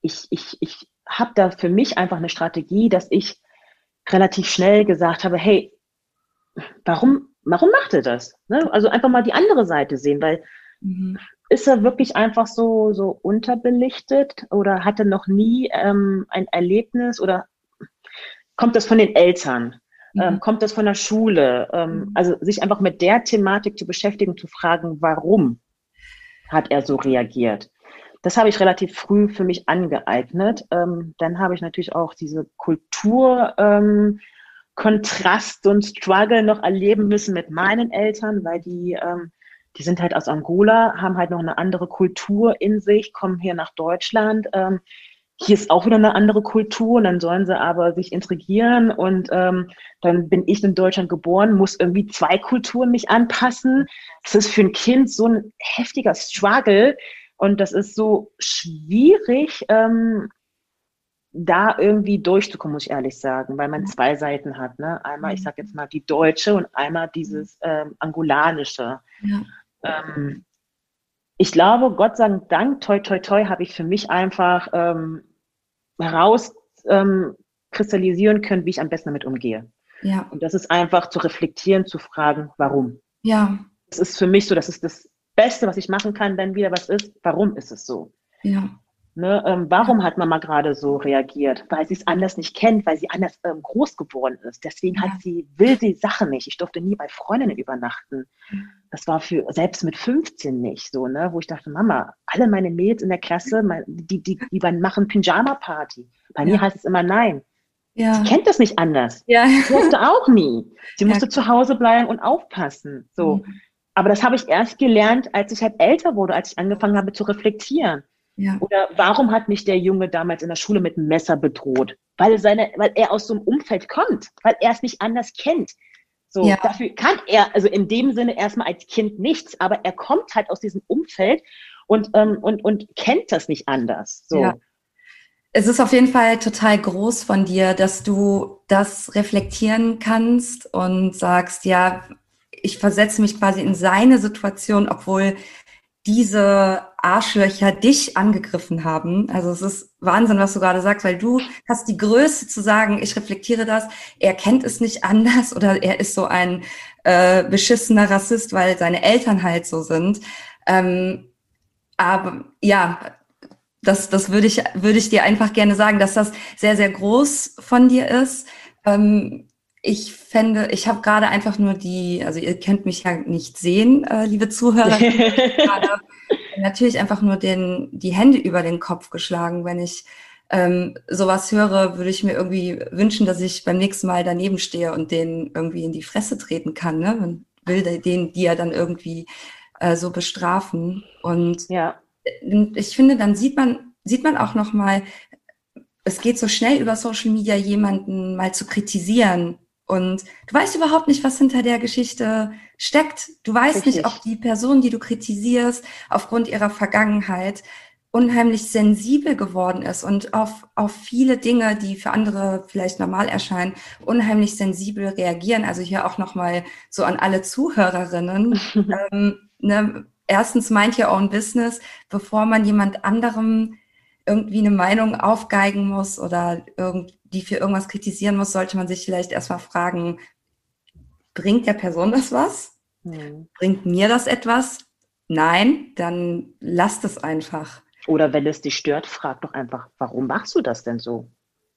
ich, ich, ich habe da für mich einfach eine Strategie, dass ich relativ schnell gesagt habe, hey, warum, warum macht er das? Ne? Also einfach mal die andere Seite sehen, weil mhm. ist er wirklich einfach so, so unterbelichtet oder hatte noch nie ähm, ein Erlebnis oder kommt das von den Eltern? Mhm. Ähm, kommt das von der Schule? Ähm, mhm. also sich einfach mit der Thematik zu beschäftigen, zu fragen, warum hat er so reagiert? Das habe ich relativ früh für mich angeeignet. Ähm, dann habe ich natürlich auch diese Kultur, ähm, Kontrast und Struggle noch erleben müssen mit meinen Eltern, weil die, ähm, die sind halt aus Angola, haben halt noch eine andere Kultur in sich, kommen hier nach Deutschland. Ähm, hier ist auch wieder eine andere Kultur und dann sollen sie aber sich integrieren und ähm, dann bin ich in Deutschland geboren, muss irgendwie zwei Kulturen mich anpassen. Das ist für ein Kind so ein heftiger Struggle, und das ist so schwierig, ähm, da irgendwie durchzukommen, muss ich ehrlich sagen, weil man zwei Seiten hat. Ne? Einmal, ich sage jetzt mal, die deutsche und einmal dieses ähm, angolanische. Ja. Ähm, ich glaube, Gott sei Dank, toi, toi, toi, habe ich für mich einfach ähm, heraus ähm, können, wie ich am besten damit umgehe. Ja. Und das ist einfach zu reflektieren, zu fragen, warum. Ja. Das ist für mich so, das ist das Beste, was ich machen kann, wenn wieder was ist. Warum ist es so? Ja. Ne, ähm, warum hat Mama gerade so reagiert? Weil sie es anders nicht kennt, weil sie anders ähm, groß geworden ist. Deswegen ja. hat sie, will sie Sachen nicht. Ich durfte nie bei Freundinnen übernachten. Das war für, selbst mit 15 nicht so, ne, wo ich dachte, Mama, alle meine Mädels in der Klasse, mein, die, die, die machen Pyjama-Party. Bei ja. mir heißt es immer nein. Ja. Sie kennt das nicht anders. Ja. Sie durfte auch nie. Sie musste zu Hause bleiben und aufpassen. So. Mhm. Aber das habe ich erst gelernt, als ich halt älter wurde, als ich angefangen habe zu reflektieren. Ja. Oder warum hat mich der Junge damals in der Schule mit einem Messer bedroht? Weil, seine, weil er aus so einem Umfeld kommt, weil er es nicht anders kennt. So, ja. dafür kann er, also in dem Sinne erstmal als Kind nichts, aber er kommt halt aus diesem Umfeld und, ähm, und, und kennt das nicht anders. So. Ja. Es ist auf jeden Fall total groß von dir, dass du das reflektieren kannst und sagst, ja, ich versetze mich quasi in seine Situation, obwohl diese Arschlöcher dich angegriffen haben. Also es ist Wahnsinn, was du gerade sagst, weil du hast die Größe zu sagen, ich reflektiere das, er kennt es nicht anders oder er ist so ein äh, beschissener Rassist, weil seine Eltern halt so sind. Ähm, aber ja, das, das würde ich, würde ich dir einfach gerne sagen, dass das sehr, sehr groß von dir ist. Ähm, ich fände, ich habe gerade einfach nur die, also ihr könnt mich ja nicht sehen, äh, liebe Zuhörer, gerade natürlich einfach nur den, die Hände über den Kopf geschlagen. Wenn ich ähm, sowas höre, würde ich mir irgendwie wünschen, dass ich beim nächsten Mal daneben stehe und den irgendwie in die Fresse treten kann. Ne? Und will den, die ja dann irgendwie äh, so bestrafen. Und ja. ich finde, dann sieht man, sieht man auch noch mal, es geht so schnell über Social Media, jemanden mal zu kritisieren und du weißt überhaupt nicht, was hinter der Geschichte steckt. Du weißt Richtig. nicht, ob die Person, die du kritisierst, aufgrund ihrer Vergangenheit unheimlich sensibel geworden ist und auf, auf viele Dinge, die für andere vielleicht normal erscheinen, unheimlich sensibel reagieren. Also hier auch nochmal so an alle Zuhörerinnen. ähm, ne, erstens meint ihr Own Business, bevor man jemand anderem irgendwie eine Meinung aufgeigen muss oder irgendwie die für irgendwas kritisieren muss, sollte man sich vielleicht erstmal fragen, bringt der Person das was? Mhm. Bringt mir das etwas? Nein, dann lasst es einfach. Oder wenn es dich stört, frag doch einfach, warum machst du das denn so?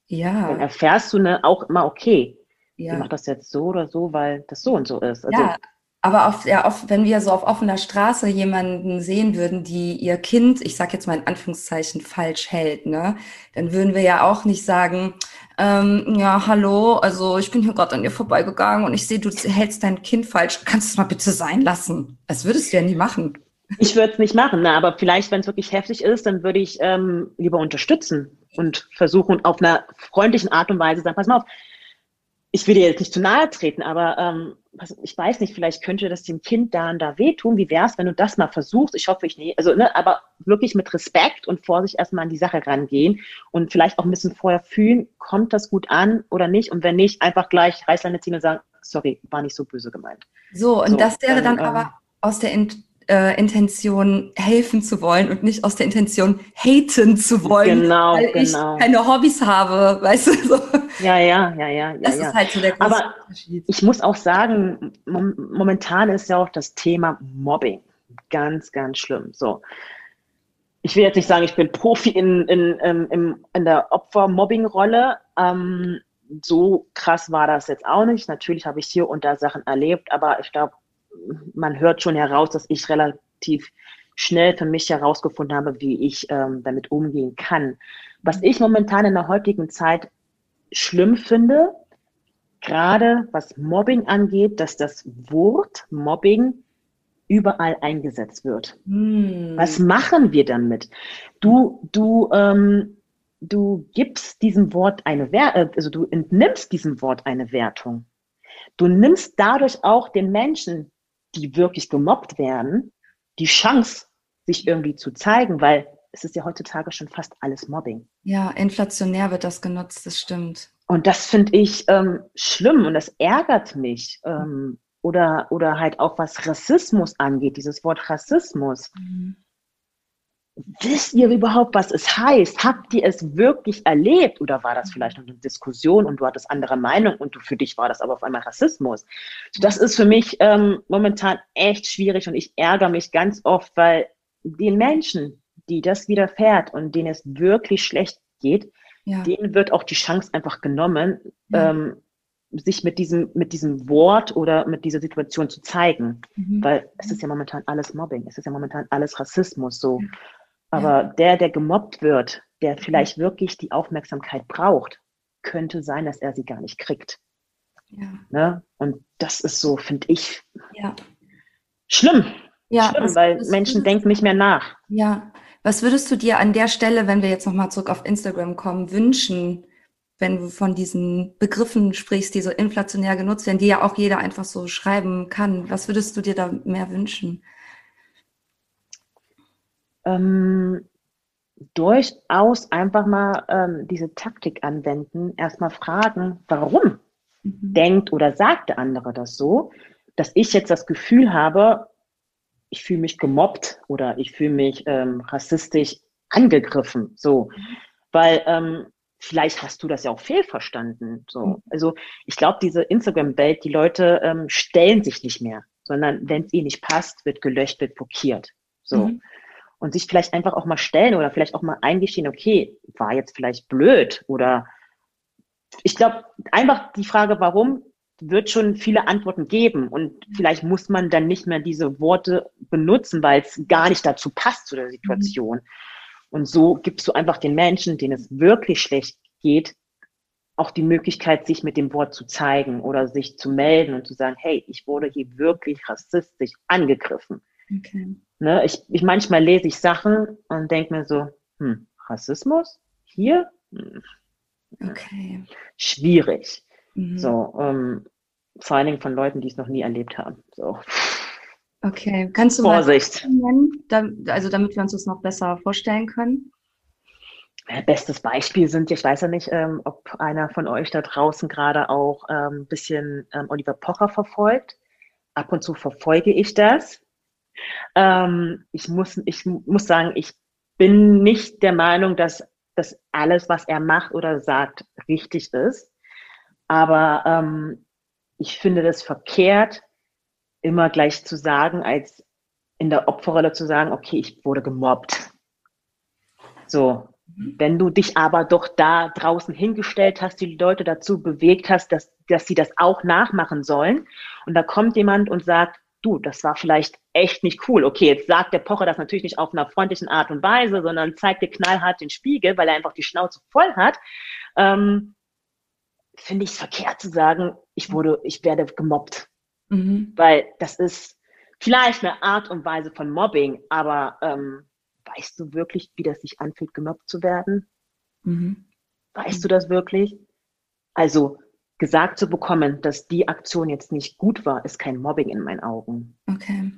Ja. Dann erfährst du ne, auch immer, okay, ja. ich mache das jetzt so oder so, weil das so und so ist. Also, ja, aber oft, ja, oft, wenn wir so auf offener Straße jemanden sehen würden, die ihr Kind, ich sage jetzt mal in Anführungszeichen, falsch hält, ne, dann würden wir ja auch nicht sagen, ähm, ja, hallo, also ich bin hier gerade an dir vorbeigegangen und ich sehe, du hältst dein Kind falsch, kannst du es mal bitte sein lassen? Das würdest du ja nie machen. Ich würde es nicht machen, na, aber vielleicht, wenn es wirklich heftig ist, dann würde ich ähm, lieber unterstützen und versuchen, auf einer freundlichen Art und Weise sagen, pass mal auf, ich will dir jetzt nicht zu nahe treten, aber ähm, ich weiß nicht, vielleicht könnte das dem Kind da und da wehtun. Wie wäre es, wenn du das mal versuchst? Ich hoffe, ich nicht. Also, ne, aber wirklich mit Respekt und Vorsicht erstmal an die Sache rangehen und vielleicht auch ein bisschen vorher fühlen, kommt das gut an oder nicht? Und wenn nicht, einfach gleich Reißleine ziehen und sagen, sorry, war nicht so böse gemeint. So, und so, das wäre dann, dann ähm, aber aus der äh, Intention helfen zu wollen und nicht aus der Intention haten zu wollen, genau, weil genau. ich keine Hobbys habe, weißt du so. Ja, ja, ja, ja. Das ja, ist halt so der große Aber Unterschied. Ich muss auch sagen, momentan ist ja auch das Thema Mobbing ganz, ganz schlimm. So. Ich will jetzt nicht sagen, ich bin Profi in, in, in, in, in der Opfer-Mobbing-Rolle. Ähm, so krass war das jetzt auch nicht. Natürlich habe ich hier und da Sachen erlebt, aber ich glaube, man hört schon heraus, dass ich relativ schnell für mich herausgefunden habe, wie ich ähm, damit umgehen kann. Was ich momentan in der heutigen Zeit schlimm finde, gerade was Mobbing angeht, dass das Wort Mobbing überall eingesetzt wird. Hm. Was machen wir damit? Du, du, ähm, du gibst diesem Wort eine Wertung, also du entnimmst diesem Wort eine Wertung. Du nimmst dadurch auch den Menschen die wirklich gemobbt werden, die Chance, sich irgendwie zu zeigen, weil es ist ja heutzutage schon fast alles Mobbing. Ja, inflationär wird das genutzt, das stimmt. Und das finde ich ähm, schlimm und das ärgert mich. Ähm, oder, oder halt auch was Rassismus angeht, dieses Wort Rassismus. Mhm. Wisst ihr überhaupt, was es heißt? Habt ihr es wirklich erlebt? Oder war das vielleicht noch eine Diskussion und du hattest andere Meinung und du, für dich war das aber auf einmal Rassismus? Das ist für mich ähm, momentan echt schwierig und ich ärgere mich ganz oft, weil den Menschen, die das widerfährt und denen es wirklich schlecht geht, ja. denen wird auch die Chance einfach genommen, ja. ähm, sich mit diesem, mit diesem Wort oder mit dieser Situation zu zeigen. Mhm. Weil es ist ja momentan alles Mobbing, es ist ja momentan alles Rassismus so. Aber ja. der, der gemobbt wird, der vielleicht wirklich die Aufmerksamkeit braucht, könnte sein, dass er sie gar nicht kriegt. Ja. Ne? Und das ist so, finde ich, ja. schlimm. Ja, schlimm, weil Menschen denken nicht mehr nach. Ja. Was würdest du dir an der Stelle, wenn wir jetzt nochmal zurück auf Instagram kommen, wünschen, wenn du von diesen Begriffen sprichst, die so inflationär genutzt werden, die ja auch jeder einfach so schreiben kann? Was würdest du dir da mehr wünschen? Ähm, durchaus einfach mal ähm, diese Taktik anwenden, erstmal fragen, warum mhm. denkt oder sagt der andere das so, dass ich jetzt das Gefühl habe, ich fühle mich gemobbt oder ich fühle mich ähm, rassistisch angegriffen, so, weil ähm, vielleicht hast du das ja auch fehlverstanden, so. Mhm. Also ich glaube, diese Instagram-Welt, die Leute ähm, stellen sich nicht mehr, sondern wenn es ihnen nicht passt, wird gelöscht, wird blockiert, so. Mhm und sich vielleicht einfach auch mal stellen oder vielleicht auch mal eingestehen, okay, war jetzt vielleicht blöd oder ich glaube, einfach die Frage, warum, wird schon viele Antworten geben und vielleicht muss man dann nicht mehr diese Worte benutzen, weil es gar nicht dazu passt zu der Situation. Und so gibst du einfach den Menschen, denen es wirklich schlecht geht, auch die Möglichkeit, sich mit dem Wort zu zeigen oder sich zu melden und zu sagen, hey, ich wurde hier wirklich rassistisch angegriffen. Okay. Ne, ich, ich manchmal lese ich Sachen und denke mir so, hm, Rassismus? Hier? Hm. Okay. Schwierig. Mhm. So, ähm, vor allen Dingen von Leuten, die es noch nie erlebt haben. So. Okay, kannst du Vorsicht. mal nennen, also damit wir uns das noch besser vorstellen können? Bestes Beispiel sind, ich weiß ja nicht, ähm, ob einer von euch da draußen gerade auch ein ähm, bisschen ähm, Oliver Pocher verfolgt. Ab und zu verfolge ich das. Ähm, ich, muss, ich muss sagen, ich bin nicht der Meinung, dass das alles, was er macht oder sagt, richtig ist. Aber ähm, ich finde das verkehrt, immer gleich zu sagen, als in der Opferrolle zu sagen, okay, ich wurde gemobbt. So, mhm. wenn du dich aber doch da draußen hingestellt hast, die Leute dazu bewegt hast, dass, dass sie das auch nachmachen sollen, und da kommt jemand und sagt, du, das war vielleicht echt nicht cool. Okay, jetzt sagt der Pocher das natürlich nicht auf einer freundlichen Art und Weise, sondern zeigt dir knallhart den Spiegel, weil er einfach die Schnauze voll hat. Ähm, Finde ich es verkehrt zu sagen, ich wurde, ich werde gemobbt. Mhm. Weil das ist vielleicht eine Art und Weise von Mobbing, aber ähm, weißt du wirklich, wie das sich anfühlt, gemobbt zu werden? Mhm. Weißt du das wirklich? Also gesagt zu bekommen, dass die Aktion jetzt nicht gut war, ist kein Mobbing in meinen Augen. Okay.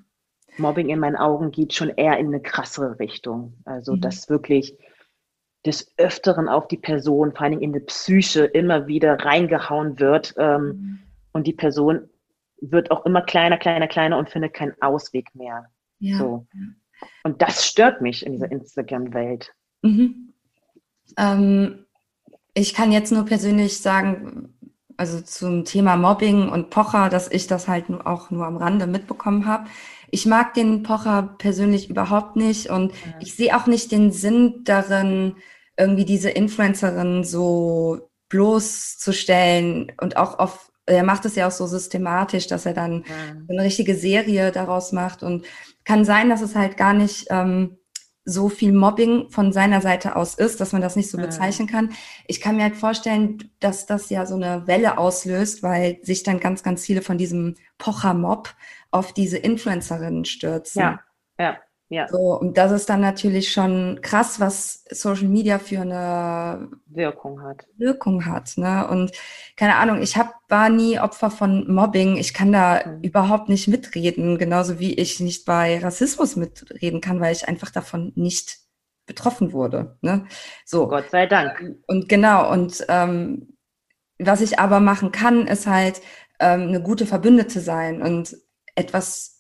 Mobbing in meinen Augen geht schon eher in eine krassere Richtung. Also, mhm. dass wirklich des Öfteren auf die Person, vor allem in die Psyche, immer wieder reingehauen wird. Ähm, mhm. Und die Person wird auch immer kleiner, kleiner, kleiner und findet keinen Ausweg mehr. Ja. So. Und das stört mich in dieser Instagram-Welt. Mhm. Ähm, ich kann jetzt nur persönlich sagen, also zum Thema Mobbing und Pocher, dass ich das halt auch nur am Rande mitbekommen habe. Ich mag den Pocher persönlich überhaupt nicht und ja. ich sehe auch nicht den Sinn darin, irgendwie diese Influencerin so bloßzustellen und auch auf, er macht es ja auch so systematisch, dass er dann ja. eine richtige Serie daraus macht und kann sein, dass es halt gar nicht ähm, so viel Mobbing von seiner Seite aus ist, dass man das nicht so bezeichnen kann. Ich kann mir halt vorstellen, dass das ja so eine Welle auslöst, weil sich dann ganz, ganz viele von diesem Pocher-Mob auf diese Influencerinnen stürzen. Ja, ja. Ja. So, und das ist dann natürlich schon krass, was Social Media für eine Wirkung hat. Wirkung hat, ne? Und keine Ahnung, ich hab, war nie Opfer von Mobbing. Ich kann da mhm. überhaupt nicht mitreden, genauso wie ich nicht bei Rassismus mitreden kann, weil ich einfach davon nicht betroffen wurde. Ne? So. Gott sei Dank. Und genau, und ähm, was ich aber machen kann, ist halt ähm, eine gute Verbündete sein und etwas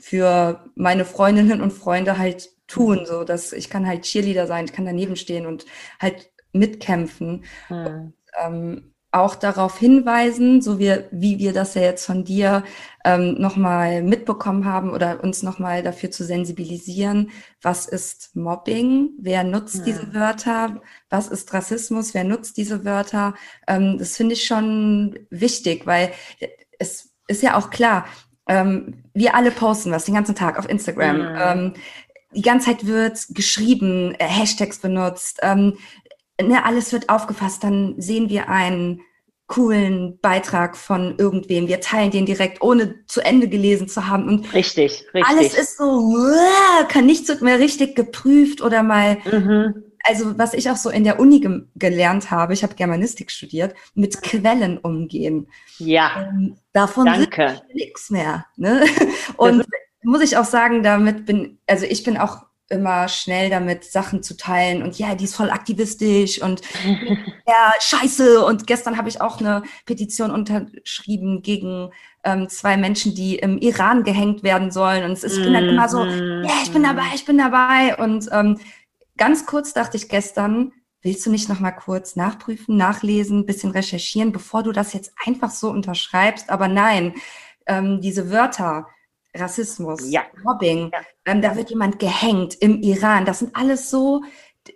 für meine Freundinnen und Freunde halt tun, so dass ich kann halt Cheerleader sein, ich kann daneben stehen und halt mitkämpfen. Mhm. Und, ähm, auch darauf hinweisen, so wie, wie wir das ja jetzt von dir ähm, nochmal mitbekommen haben oder uns nochmal dafür zu sensibilisieren, was ist Mobbing, wer nutzt ja. diese Wörter, was ist Rassismus, wer nutzt diese Wörter. Ähm, das finde ich schon wichtig, weil es ist ja auch klar, ähm, wir alle posten was den ganzen Tag auf Instagram. Ja. Ähm, die ganze Zeit wird geschrieben, äh, Hashtags benutzt, ähm, ne, alles wird aufgefasst, dann sehen wir einen coolen Beitrag von irgendwem. Wir teilen den direkt, ohne zu Ende gelesen zu haben. Und richtig, richtig. Alles ist so, kann nicht so mehr richtig geprüft oder mal. Mhm. Also was ich auch so in der Uni ge gelernt habe, ich habe Germanistik studiert, mit Quellen umgehen. Ja. Ähm, davon Danke. nichts mehr. Ne? Und muss ich auch sagen, damit bin, also ich bin auch immer schnell damit, Sachen zu teilen und ja, die ist voll aktivistisch und ja, scheiße. Und gestern habe ich auch eine Petition unterschrieben gegen ähm, zwei Menschen, die im Iran gehängt werden sollen. Und es ist, ich bin dann immer so, mhm. ja, ich bin dabei, ich bin dabei. Und ähm, ganz kurz dachte ich gestern, willst du nicht noch mal kurz nachprüfen, nachlesen, bisschen recherchieren, bevor du das jetzt einfach so unterschreibst? Aber nein, ähm, diese Wörter, Rassismus, ja. Mobbing, ja. Ähm, da wird jemand gehängt im Iran. Das sind alles so,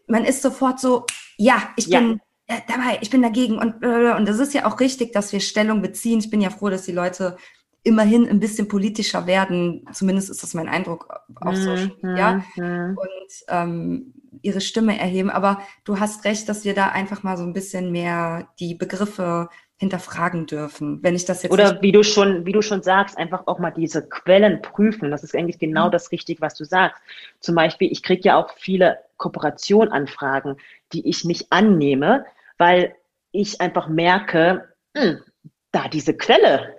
man ist sofort so, ja, ich ja. bin äh, dabei, ich bin dagegen. Und, äh, und das ist ja auch richtig, dass wir Stellung beziehen. Ich bin ja froh, dass die Leute immerhin ein bisschen politischer werden. Zumindest ist das mein Eindruck auf mhm, Social Media. Mhm. Und ähm, ihre Stimme erheben. Aber du hast recht, dass wir da einfach mal so ein bisschen mehr die Begriffe hinterfragen dürfen, wenn ich das jetzt oder wie du schon wie du schon sagst einfach auch mal diese Quellen prüfen das ist eigentlich genau mhm. das Richtige was du sagst zum Beispiel ich kriege ja auch viele Kooperationanfragen die ich nicht annehme weil ich einfach merke mh, hm, da diese Quelle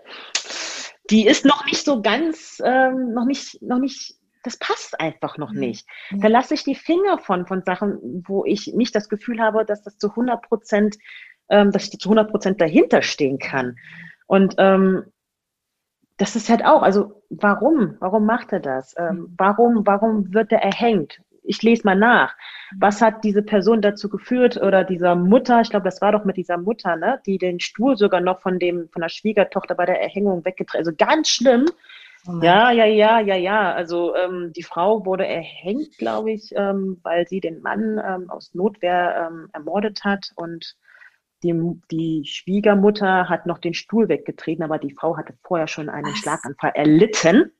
die ist noch nicht so ganz ähm, noch nicht noch nicht das passt einfach noch nicht. Ja. Da lasse ich die Finger von, von Sachen, wo ich nicht das Gefühl habe, dass das zu 100 Prozent ähm, dass ich zu 100 Prozent dahinter stehen kann. Und ähm, das ist halt auch, also warum? Warum macht er das? Ähm, mhm. warum, warum wird er erhängt? Ich lese mal nach. Was hat diese Person dazu geführt oder dieser Mutter, ich glaube, das war doch mit dieser Mutter, ne, die den Stuhl sogar noch von dem, von der Schwiegertochter bei der Erhängung weggedreht. Also ganz schlimm. Oh ja, ja, ja, ja, ja. Also ähm, die Frau wurde erhängt, glaube ich, ähm, weil sie den Mann ähm, aus Notwehr ähm, ermordet hat und die, die Schwiegermutter hat noch den Stuhl weggetreten, aber die Frau hatte vorher schon einen Was? Schlaganfall erlitten.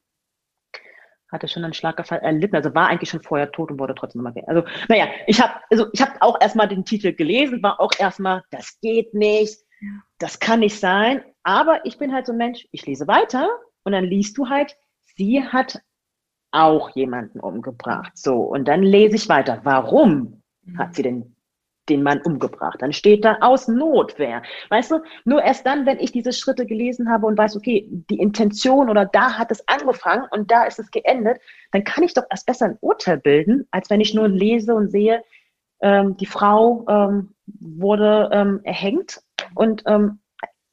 Hatte schon einen Schlaganfall erlitten, also war eigentlich schon vorher tot und wurde trotzdem nochmal. Also, naja, ich habe also ich hab auch erstmal den Titel gelesen, war auch erstmal, das geht nicht, das kann nicht sein. Aber ich bin halt so ein Mensch, ich lese weiter und dann liest du halt, sie hat auch jemanden umgebracht. So, und dann lese ich weiter. Warum hat sie denn den Mann umgebracht. Dann steht da aus Notwehr. Weißt du, nur erst dann, wenn ich diese Schritte gelesen habe und weiß, okay, die Intention oder da hat es angefangen und da ist es geendet, dann kann ich doch erst besser ein Urteil bilden, als wenn ich nur lese und sehe, ähm, die Frau ähm, wurde ähm, erhängt. Und ähm,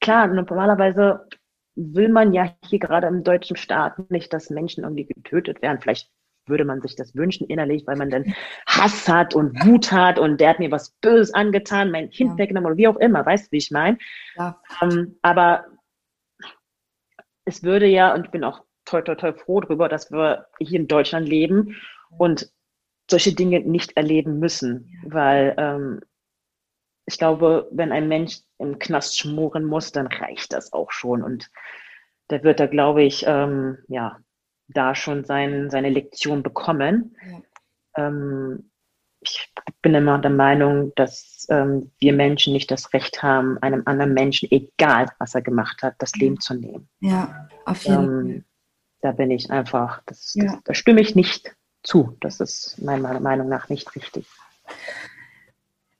klar, normalerweise will man ja hier gerade im deutschen Staat nicht, dass Menschen irgendwie getötet werden. Vielleicht würde man sich das wünschen innerlich, weil man dann Hass hat und Wut hat und der hat mir was Böses angetan, mein Kind ja. weggenommen oder wie auch immer, weißt du, wie ich meine? Ja. Ähm, aber es würde ja, und ich bin auch toll, toll, toll froh darüber, dass wir hier in Deutschland leben und solche Dinge nicht erleben müssen, weil ähm, ich glaube, wenn ein Mensch im Knast schmoren muss, dann reicht das auch schon und der wird da, glaube ich, ähm, ja, da schon sein, seine Lektion bekommen. Ja. Ähm, ich bin immer der Meinung, dass ähm, wir Menschen nicht das Recht haben, einem anderen Menschen, egal was er gemacht hat, das Leben zu nehmen. Ja, auf jeden ähm, Fall. Da bin ich einfach, das, ja. das, da stimme ich nicht zu. Das ist meiner Meinung nach nicht richtig.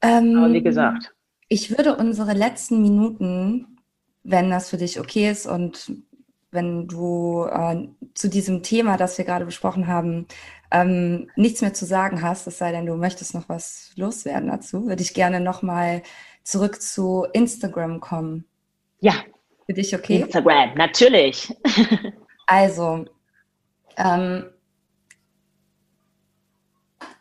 Ähm, Aber wie gesagt. Ich würde unsere letzten Minuten, wenn das für dich okay ist und wenn du äh, zu diesem Thema, das wir gerade besprochen haben, ähm, nichts mehr zu sagen hast, es sei denn, du möchtest noch was loswerden dazu, würde ich gerne nochmal zurück zu Instagram kommen. Ja. Für dich okay? Instagram, natürlich. also, ähm,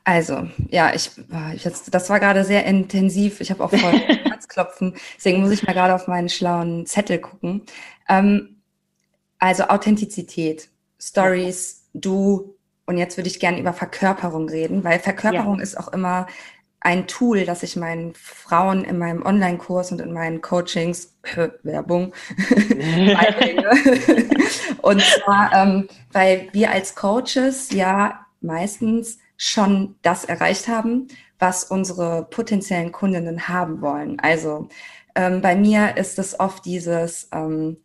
Also, ja, ich, ich jetzt, das war gerade sehr intensiv. Ich habe auch voll Herzklopfen. Deswegen muss ich mal gerade auf meinen schlauen Zettel gucken. Ähm, also Authentizität, Stories, du. Und jetzt würde ich gerne über Verkörperung reden, weil Verkörperung ja. ist auch immer ein Tool, das ich meinen Frauen in meinem Online-Kurs und in meinen Coachings, Werbung, beibringe. und zwar, ähm, weil wir als Coaches ja meistens schon das erreicht haben, was unsere potenziellen Kundinnen haben wollen. Also ähm, bei mir ist es oft dieses ähm,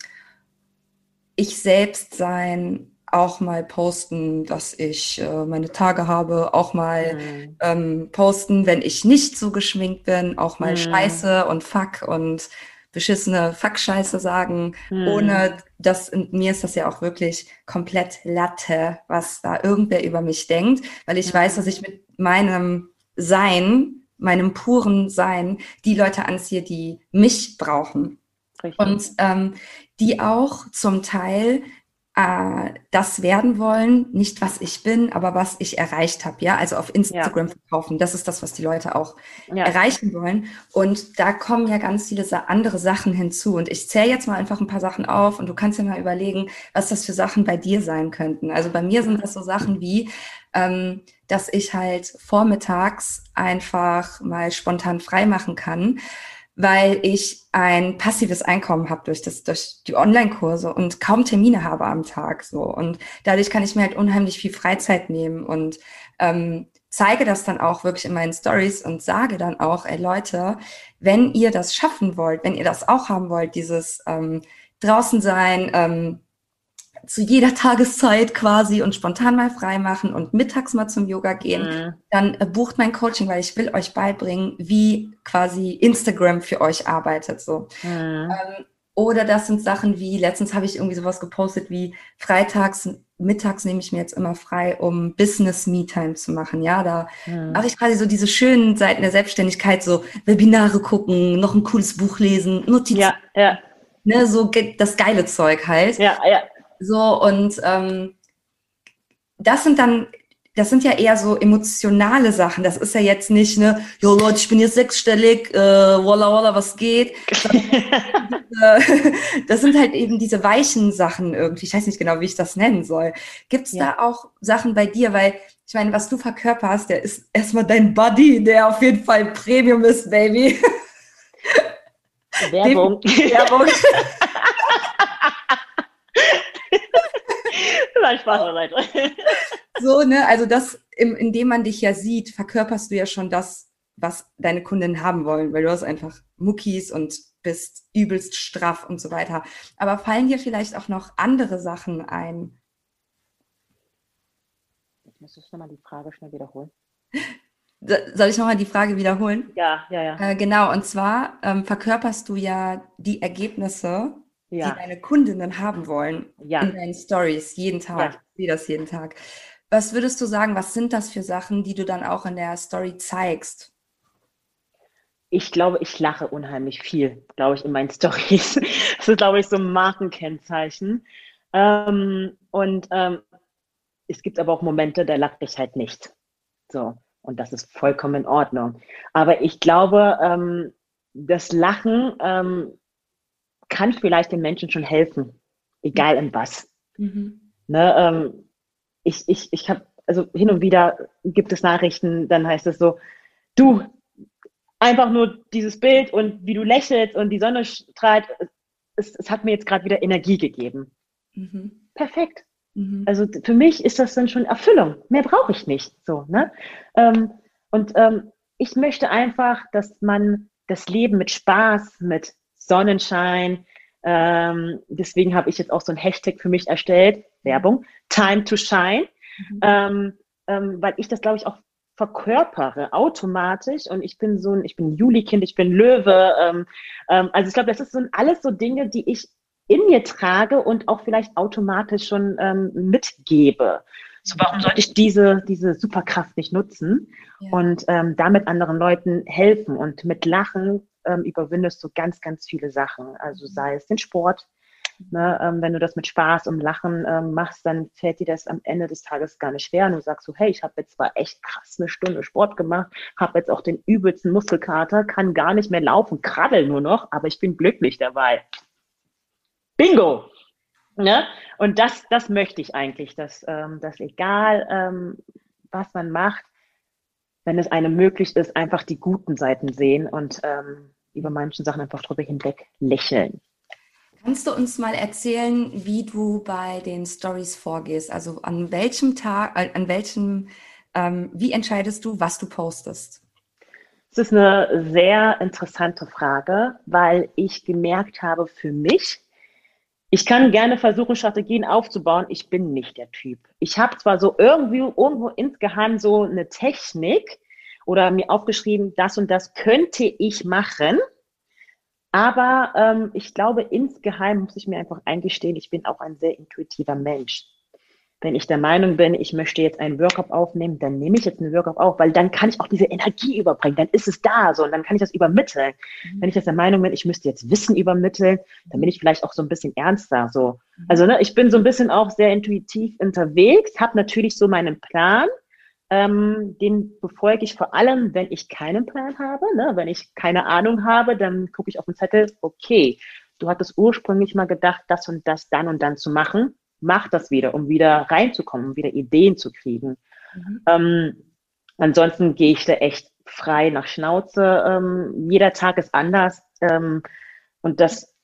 Ich selbst sein, auch mal posten, dass ich äh, meine Tage habe, auch mal mhm. ähm, posten, wenn ich nicht so geschminkt bin, auch mal mhm. Scheiße und Fuck und beschissene Fuck-Scheiße sagen, mhm. ohne dass, mir ist das ja auch wirklich komplett Latte, was da irgendwer über mich denkt, weil ich weiß, dass ich mit meinem Sein, meinem puren Sein, die Leute anziehe, die mich brauchen. Richtig. Und ähm, die auch zum Teil äh, das werden wollen, nicht was ich bin, aber was ich erreicht habe, ja, also auf Instagram ja. verkaufen. Das ist das, was die Leute auch ja. erreichen wollen. Und da kommen ja ganz viele andere Sachen hinzu. Und ich zähle jetzt mal einfach ein paar Sachen auf und du kannst ja mal überlegen, was das für Sachen bei dir sein könnten. Also bei mir sind das so Sachen wie, ähm, dass ich halt vormittags einfach mal spontan frei machen kann weil ich ein passives Einkommen habe durch das durch die Online-Kurse und kaum Termine habe am Tag so. Und dadurch kann ich mir halt unheimlich viel Freizeit nehmen und ähm, zeige das dann auch wirklich in meinen Stories und sage dann auch, ey Leute, wenn ihr das schaffen wollt, wenn ihr das auch haben wollt, dieses ähm, draußen sein, ähm, zu jeder Tageszeit quasi und spontan mal frei machen und mittags mal zum Yoga gehen, mhm. dann äh, bucht mein Coaching, weil ich will euch beibringen, wie quasi Instagram für euch arbeitet. So. Mhm. Ähm, oder das sind Sachen wie, letztens habe ich irgendwie sowas gepostet wie freitags, mittags nehme ich mir jetzt immer frei, um Business Me-Time zu machen. Ja, da mhm. mache ich quasi so diese schönen Seiten der Selbstständigkeit, so Webinare gucken, noch ein cooles Buch lesen, Notizen. Ja, ja. Ne, so das geile Zeug halt. Ja, ja. So, und ähm, das sind dann, das sind ja eher so emotionale Sachen. Das ist ja jetzt nicht, ne, jo Leute, ich bin jetzt sechsstellig, äh, walla walla, was geht. das sind halt eben diese weichen Sachen irgendwie. Ich weiß nicht genau, wie ich das nennen soll. Gibt es ja. da auch Sachen bei dir? Weil ich meine, was du verkörperst, der ist erstmal dein Buddy, der auf jeden Fall Premium ist, Baby. Werbung. Werbung. Nein, Spaß beiseite. So, ne, also das, im, indem man dich ja sieht, verkörperst du ja schon das, was deine Kunden haben wollen, weil du hast einfach Muckis und bist übelst straff und so weiter. Aber fallen dir vielleicht auch noch andere Sachen ein? Ich muss jetzt nochmal die Frage schnell wiederholen. Soll ich nochmal die Frage wiederholen? Ja, ja, ja. Äh, genau, und zwar ähm, verkörperst du ja die Ergebnisse ja. die deine Kundinnen haben wollen ja. in deinen Stories jeden Tag. Ja. Ich sehe das jeden Tag. Was würdest du sagen, was sind das für Sachen, die du dann auch in der Story zeigst? Ich glaube, ich lache unheimlich viel, glaube ich, in meinen Stories. Das ist, glaube ich, so ein Markenkennzeichen. Ähm, und ähm, es gibt aber auch Momente, da lache ich halt nicht. So. Und das ist vollkommen in Ordnung. Aber ich glaube, ähm, das Lachen ähm, kann vielleicht den Menschen schon helfen, egal in was. Mhm. Ne, ähm, ich ich, ich habe, also hin und wieder gibt es Nachrichten, dann heißt es so, du, einfach nur dieses Bild und wie du lächelst und die Sonne strahlt, es, es hat mir jetzt gerade wieder Energie gegeben. Mhm. Perfekt. Mhm. Also für mich ist das dann schon Erfüllung. Mehr brauche ich nicht. So, ne? Ähm, und ähm, ich möchte einfach, dass man das Leben mit Spaß, mit Sonnenschein. Ähm, deswegen habe ich jetzt auch so ein Hashtag für mich erstellt, Werbung, Time to Shine, mhm. ähm, ähm, weil ich das, glaube ich, auch verkörpere automatisch und ich bin so ein, ich bin Juli-Kind, ich bin Löwe. Ähm, ähm, also ich glaube, das ist so alles so Dinge, die ich in mir trage und auch vielleicht automatisch schon ähm, mitgebe. So, warum sollte ich diese, diese Superkraft nicht nutzen ja. und ähm, damit anderen Leuten helfen? Und mit Lachen ähm, überwindest du ganz, ganz viele Sachen. Also sei es den Sport, Ne, ähm, wenn du das mit Spaß und Lachen ähm, machst, dann fällt dir das am Ende des Tages gar nicht schwer. Und du sagst so, hey, ich habe jetzt zwar echt krass eine Stunde Sport gemacht, habe jetzt auch den übelsten Muskelkater, kann gar nicht mehr laufen, krabbel nur noch, aber ich bin glücklich dabei. Bingo! Ne? Und das, das möchte ich eigentlich, dass, ähm, dass egal, ähm, was man macht, wenn es einem möglich ist, einfach die guten Seiten sehen und ähm, über manchen Sachen einfach drüber hinweg lächeln. Kannst du uns mal erzählen, wie du bei den Stories vorgehst? Also an welchem Tag, äh, an welchem, ähm, wie entscheidest du, was du postest? Das ist eine sehr interessante Frage, weil ich gemerkt habe für mich, ich kann gerne versuchen, Strategien aufzubauen. Ich bin nicht der Typ. Ich habe zwar so irgendwie irgendwo insgeheim so eine Technik oder mir aufgeschrieben, das und das könnte ich machen. Aber ähm, ich glaube, insgeheim muss ich mir einfach eingestehen, ich bin auch ein sehr intuitiver Mensch. Wenn ich der Meinung bin, ich möchte jetzt einen Workup aufnehmen, dann nehme ich jetzt einen Workup auf, weil dann kann ich auch diese Energie überbringen, dann ist es da so und dann kann ich das übermitteln. Mhm. Wenn ich jetzt der Meinung bin, ich müsste jetzt Wissen übermitteln, dann bin ich vielleicht auch so ein bisschen ernster. So. Mhm. Also ne, ich bin so ein bisschen auch sehr intuitiv unterwegs, habe natürlich so meinen Plan, ähm, den befolge ich vor allem, wenn ich keinen Plan habe. Ne? Wenn ich keine Ahnung habe, dann gucke ich auf den Zettel, okay, du hattest ursprünglich mal gedacht, das und das dann und dann zu machen. Mach das wieder, um wieder reinzukommen, um wieder Ideen zu kriegen. Mhm. Ähm, ansonsten gehe ich da echt frei nach Schnauze. Ähm, jeder Tag ist anders. Ähm, und das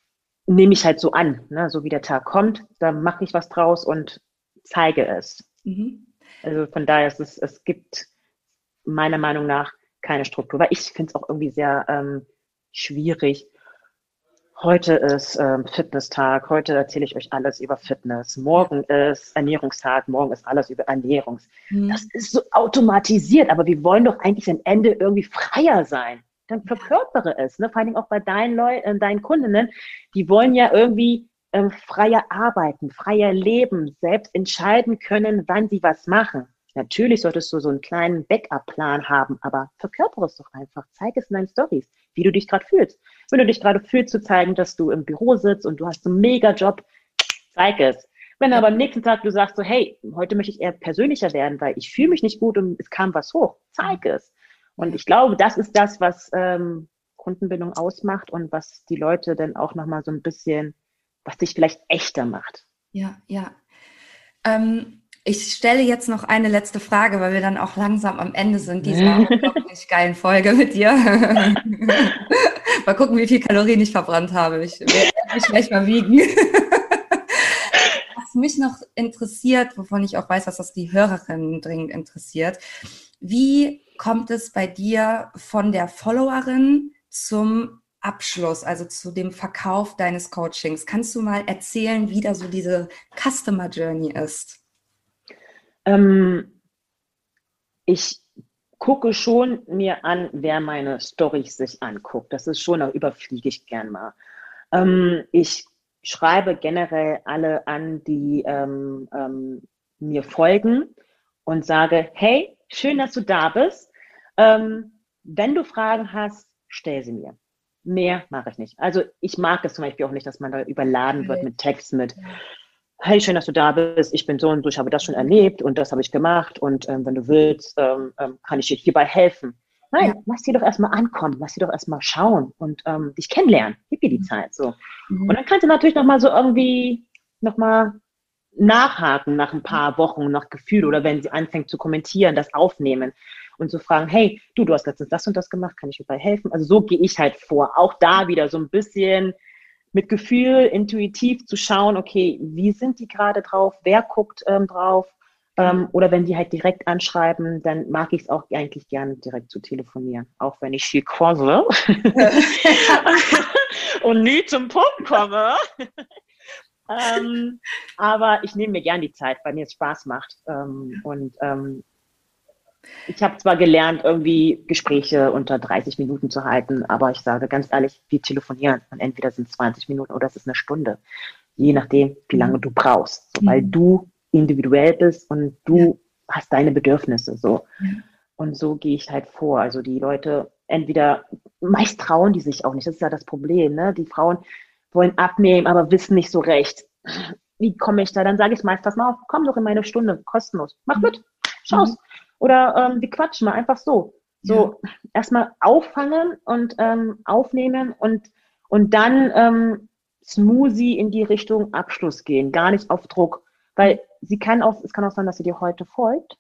nehme ich halt so an. Ne? So wie der Tag kommt, da mache ich was draus und zeige es. Mhm. Also von daher ist es, es gibt meiner Meinung nach keine Struktur, weil ich finde es auch irgendwie sehr ähm, schwierig. Heute ist ähm, Fitnesstag, heute erzähle ich euch alles über Fitness. Morgen ist Ernährungstag, morgen ist alles über Ernährungs. Mhm. Das ist so automatisiert, aber wir wollen doch eigentlich am Ende irgendwie freier sein. Dann verkörpere es, ne? vor allen Dingen auch bei deinen Leuten, äh, deinen Kundinnen, die wollen ja irgendwie ähm, freier arbeiten, freier leben, selbst entscheiden können, wann sie was machen. Natürlich solltest du so einen kleinen Backup-Plan haben, aber verkörpere es doch einfach. Zeig es in deinen Stories, wie du dich gerade fühlst. Wenn du dich gerade fühlst, zu zeigen, dass du im Büro sitzt und du hast einen Mega-Job, zeig es. Wenn aber am nächsten Tag du sagst so, hey, heute möchte ich eher persönlicher werden, weil ich fühle mich nicht gut und es kam was hoch, zeig es. Und ich glaube, das ist das, was ähm, Kundenbindung ausmacht und was die Leute dann auch nochmal so ein bisschen was dich vielleicht echter macht. Ja, ja. Ähm, ich stelle jetzt noch eine letzte Frage, weil wir dann auch langsam am Ende sind dieser unglaublich geilen Folge mit dir. mal gucken, wie viel Kalorien ich verbrannt habe. Ich werde mich gleich mal wiegen. Was mich noch interessiert, wovon ich auch weiß, dass das die Hörerinnen dringend interessiert, wie kommt es bei dir von der Followerin zum Abschluss, also zu dem Verkauf deines Coachings. Kannst du mal erzählen, wie da so diese Customer Journey ist? Ähm, ich gucke schon mir an, wer meine Storys sich anguckt. Das ist schon, da überfliege ich gern mal. Ähm, ich schreibe generell alle an, die ähm, ähm mir folgen und sage, hey, schön, dass du da bist. Ähm, wenn du Fragen hast, stell sie mir. Mehr mache ich nicht. Also ich mag es zum Beispiel auch nicht, dass man da überladen wird mit Text, mit hey, schön, dass du da bist, ich bin so und so, ich habe das schon erlebt und das habe ich gemacht und ähm, wenn du willst, ähm, ähm, kann ich dir hierbei helfen. Nein, ja. lass sie doch erstmal ankommen, lass sie doch erstmal schauen und ähm, dich kennenlernen. Gib dir die mhm. Zeit so. Mhm. Und dann kannst du natürlich nochmal so irgendwie nochmal nachhaken nach ein paar Wochen, nach Gefühl oder wenn sie anfängt zu kommentieren, das aufnehmen und zu fragen, hey, du, du hast letztens das und das gemacht, kann ich dir dabei helfen? Also so gehe ich halt vor. Auch da wieder so ein bisschen mit Gefühl, intuitiv zu schauen, okay, wie sind die gerade drauf, wer guckt ähm, drauf? Ähm, oder wenn die halt direkt anschreiben, dann mag ich es auch eigentlich gerne direkt zu telefonieren, auch wenn ich viel quassel und nie zum Punkt komme. ähm, aber ich nehme mir gern die Zeit, weil mir es Spaß macht. Ähm, und ähm, ich habe zwar gelernt, irgendwie Gespräche unter 30 Minuten zu halten, aber ich sage ganz ehrlich, wir telefonieren und entweder sind es 20 Minuten oder es ist eine Stunde, je nachdem, wie lange du brauchst, so, weil mhm. du individuell bist und du hast deine Bedürfnisse so. Und so gehe ich halt vor. Also die Leute entweder meist trauen die sich auch nicht, das ist ja das Problem, ne? Die Frauen wollen abnehmen, aber wissen nicht so recht. Wie komme ich da? Dann sage ich meist, pass mal auf, komm doch in meine Stunde, kostenlos. Mach mhm. mit, schau's. Mhm. Oder ähm, wir quatschen mal einfach so. So ja. erstmal auffangen und ähm, aufnehmen und, und dann ähm, smoothie in die Richtung Abschluss gehen, gar nicht auf Druck. Weil sie kann auch, es kann auch sein, dass sie dir heute folgt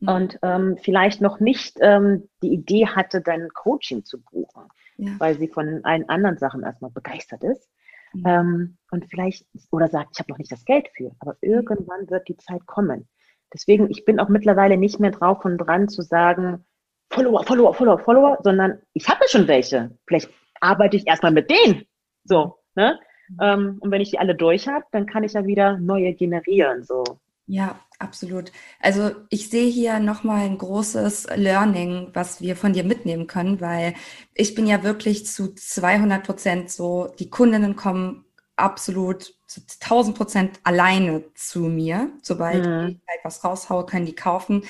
mhm. und ähm, vielleicht noch nicht ähm, die Idee hatte, dein Coaching zu buchen, ja. weil sie von allen anderen Sachen erstmal begeistert ist. Mhm. Ähm, und vielleicht, oder sagt, ich habe noch nicht das Geld für, aber mhm. irgendwann wird die Zeit kommen. Deswegen, ich bin auch mittlerweile nicht mehr drauf und dran zu sagen, Follower, Follower, Follower, Follower, sondern ich habe ja schon welche. Vielleicht arbeite ich erstmal mit denen. So, ne? Mhm. Und wenn ich die alle durch habe, dann kann ich ja wieder neue generieren. So. Ja, absolut. Also ich sehe hier nochmal ein großes Learning, was wir von dir mitnehmen können, weil ich bin ja wirklich zu 200 Prozent so, die Kundinnen kommen absolut zu 1000 Prozent alleine zu mir. Sobald mhm. ich halt was raushaue, können die kaufen.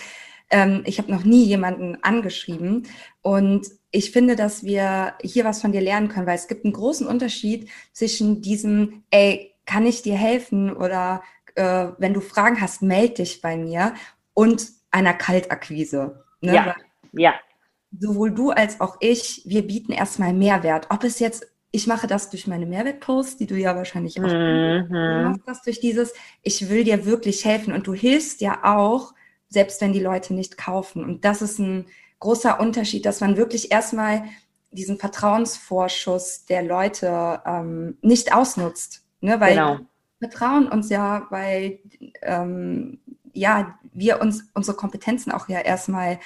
Ähm, ich habe noch nie jemanden angeschrieben und ich finde, dass wir hier was von dir lernen können, weil es gibt einen großen Unterschied zwischen diesem, ey, kann ich dir helfen oder äh, wenn du Fragen hast, melde dich bei mir und einer Kaltakquise. Ne? Ja, ja. Sowohl du als auch ich, wir bieten erstmal Mehrwert. Ob es jetzt, ich mache das durch meine Mehrwertposts, die du ja wahrscheinlich auch mhm. du machst das durch dieses, ich will dir wirklich helfen und du hilfst ja auch, selbst wenn die Leute nicht kaufen. Und das ist ein großer Unterschied, dass man wirklich erstmal diesen Vertrauensvorschuss der Leute ähm, nicht ausnutzt. Ne? Weil genau vertrauen uns ja, weil ähm, ja, wir uns unsere Kompetenzen auch ja erstmal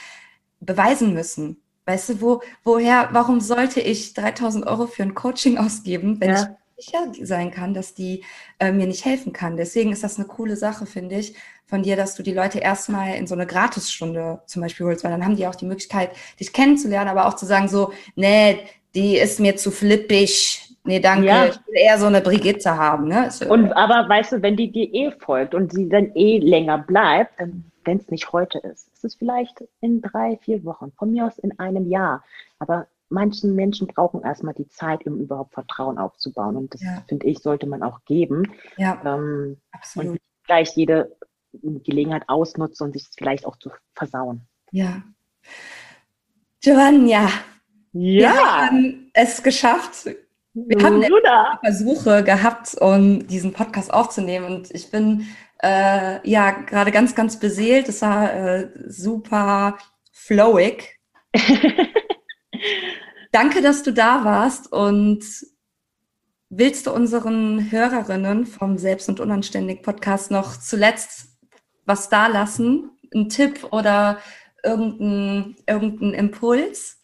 beweisen müssen. Weißt du, wo, woher, warum sollte ich 3000 Euro für ein Coaching ausgeben, wenn ja. ich sicher sein kann, dass die äh, mir nicht helfen kann? Deswegen ist das eine coole Sache, finde ich, von dir, dass du die Leute erstmal in so eine Gratisstunde zum Beispiel holst, weil dann haben die auch die Möglichkeit, dich kennenzulernen, aber auch zu sagen so, nee, die ist mir zu flippig, Nee, danke. Ja. Ich will eher so eine Brigitte haben. Ne? So. Und aber weißt du, wenn die dir eh folgt und sie dann eh länger bleibt, dann wenn es nicht heute ist, ist es vielleicht in drei, vier Wochen, von mir aus in einem Jahr. Aber manchen Menschen brauchen erstmal die Zeit, um überhaupt Vertrauen aufzubauen. Und das, ja. finde ich, sollte man auch geben. Ja, ähm, absolut. Und gleich jede Gelegenheit ausnutzen und sich vielleicht auch zu versauen. Ja. Giovanna, ja. wir haben es geschafft, wir haben Versuche gehabt, um diesen Podcast aufzunehmen und ich bin äh, ja gerade ganz, ganz beseelt. Es war äh, super flowig. Danke, dass du da warst und willst du unseren Hörerinnen vom Selbst- und Unanständig Podcast noch zuletzt was da lassen? Ein Tipp oder irgendein, irgendein Impuls?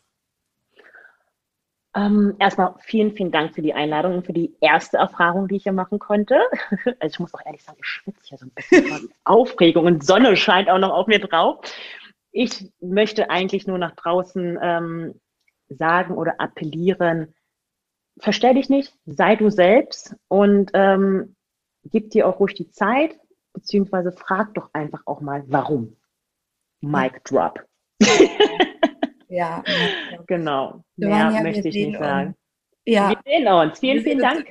Ähm, erstmal vielen, vielen Dank für die Einladung und für die erste Erfahrung, die ich hier machen konnte. Also ich muss auch ehrlich sagen, ich schwitze hier so ein bisschen von Aufregung und Sonne scheint auch noch auf mir drauf. Ich möchte eigentlich nur nach draußen ähm, sagen oder appellieren, verstell dich nicht, sei du selbst und ähm, gib dir auch ruhig die Zeit, beziehungsweise frag doch einfach auch mal, warum. Mic drop. Ja, genau. Mehr ja, möchte ich nicht sagen. Ja. Wir sehen uns. Vielen, vielen Dank.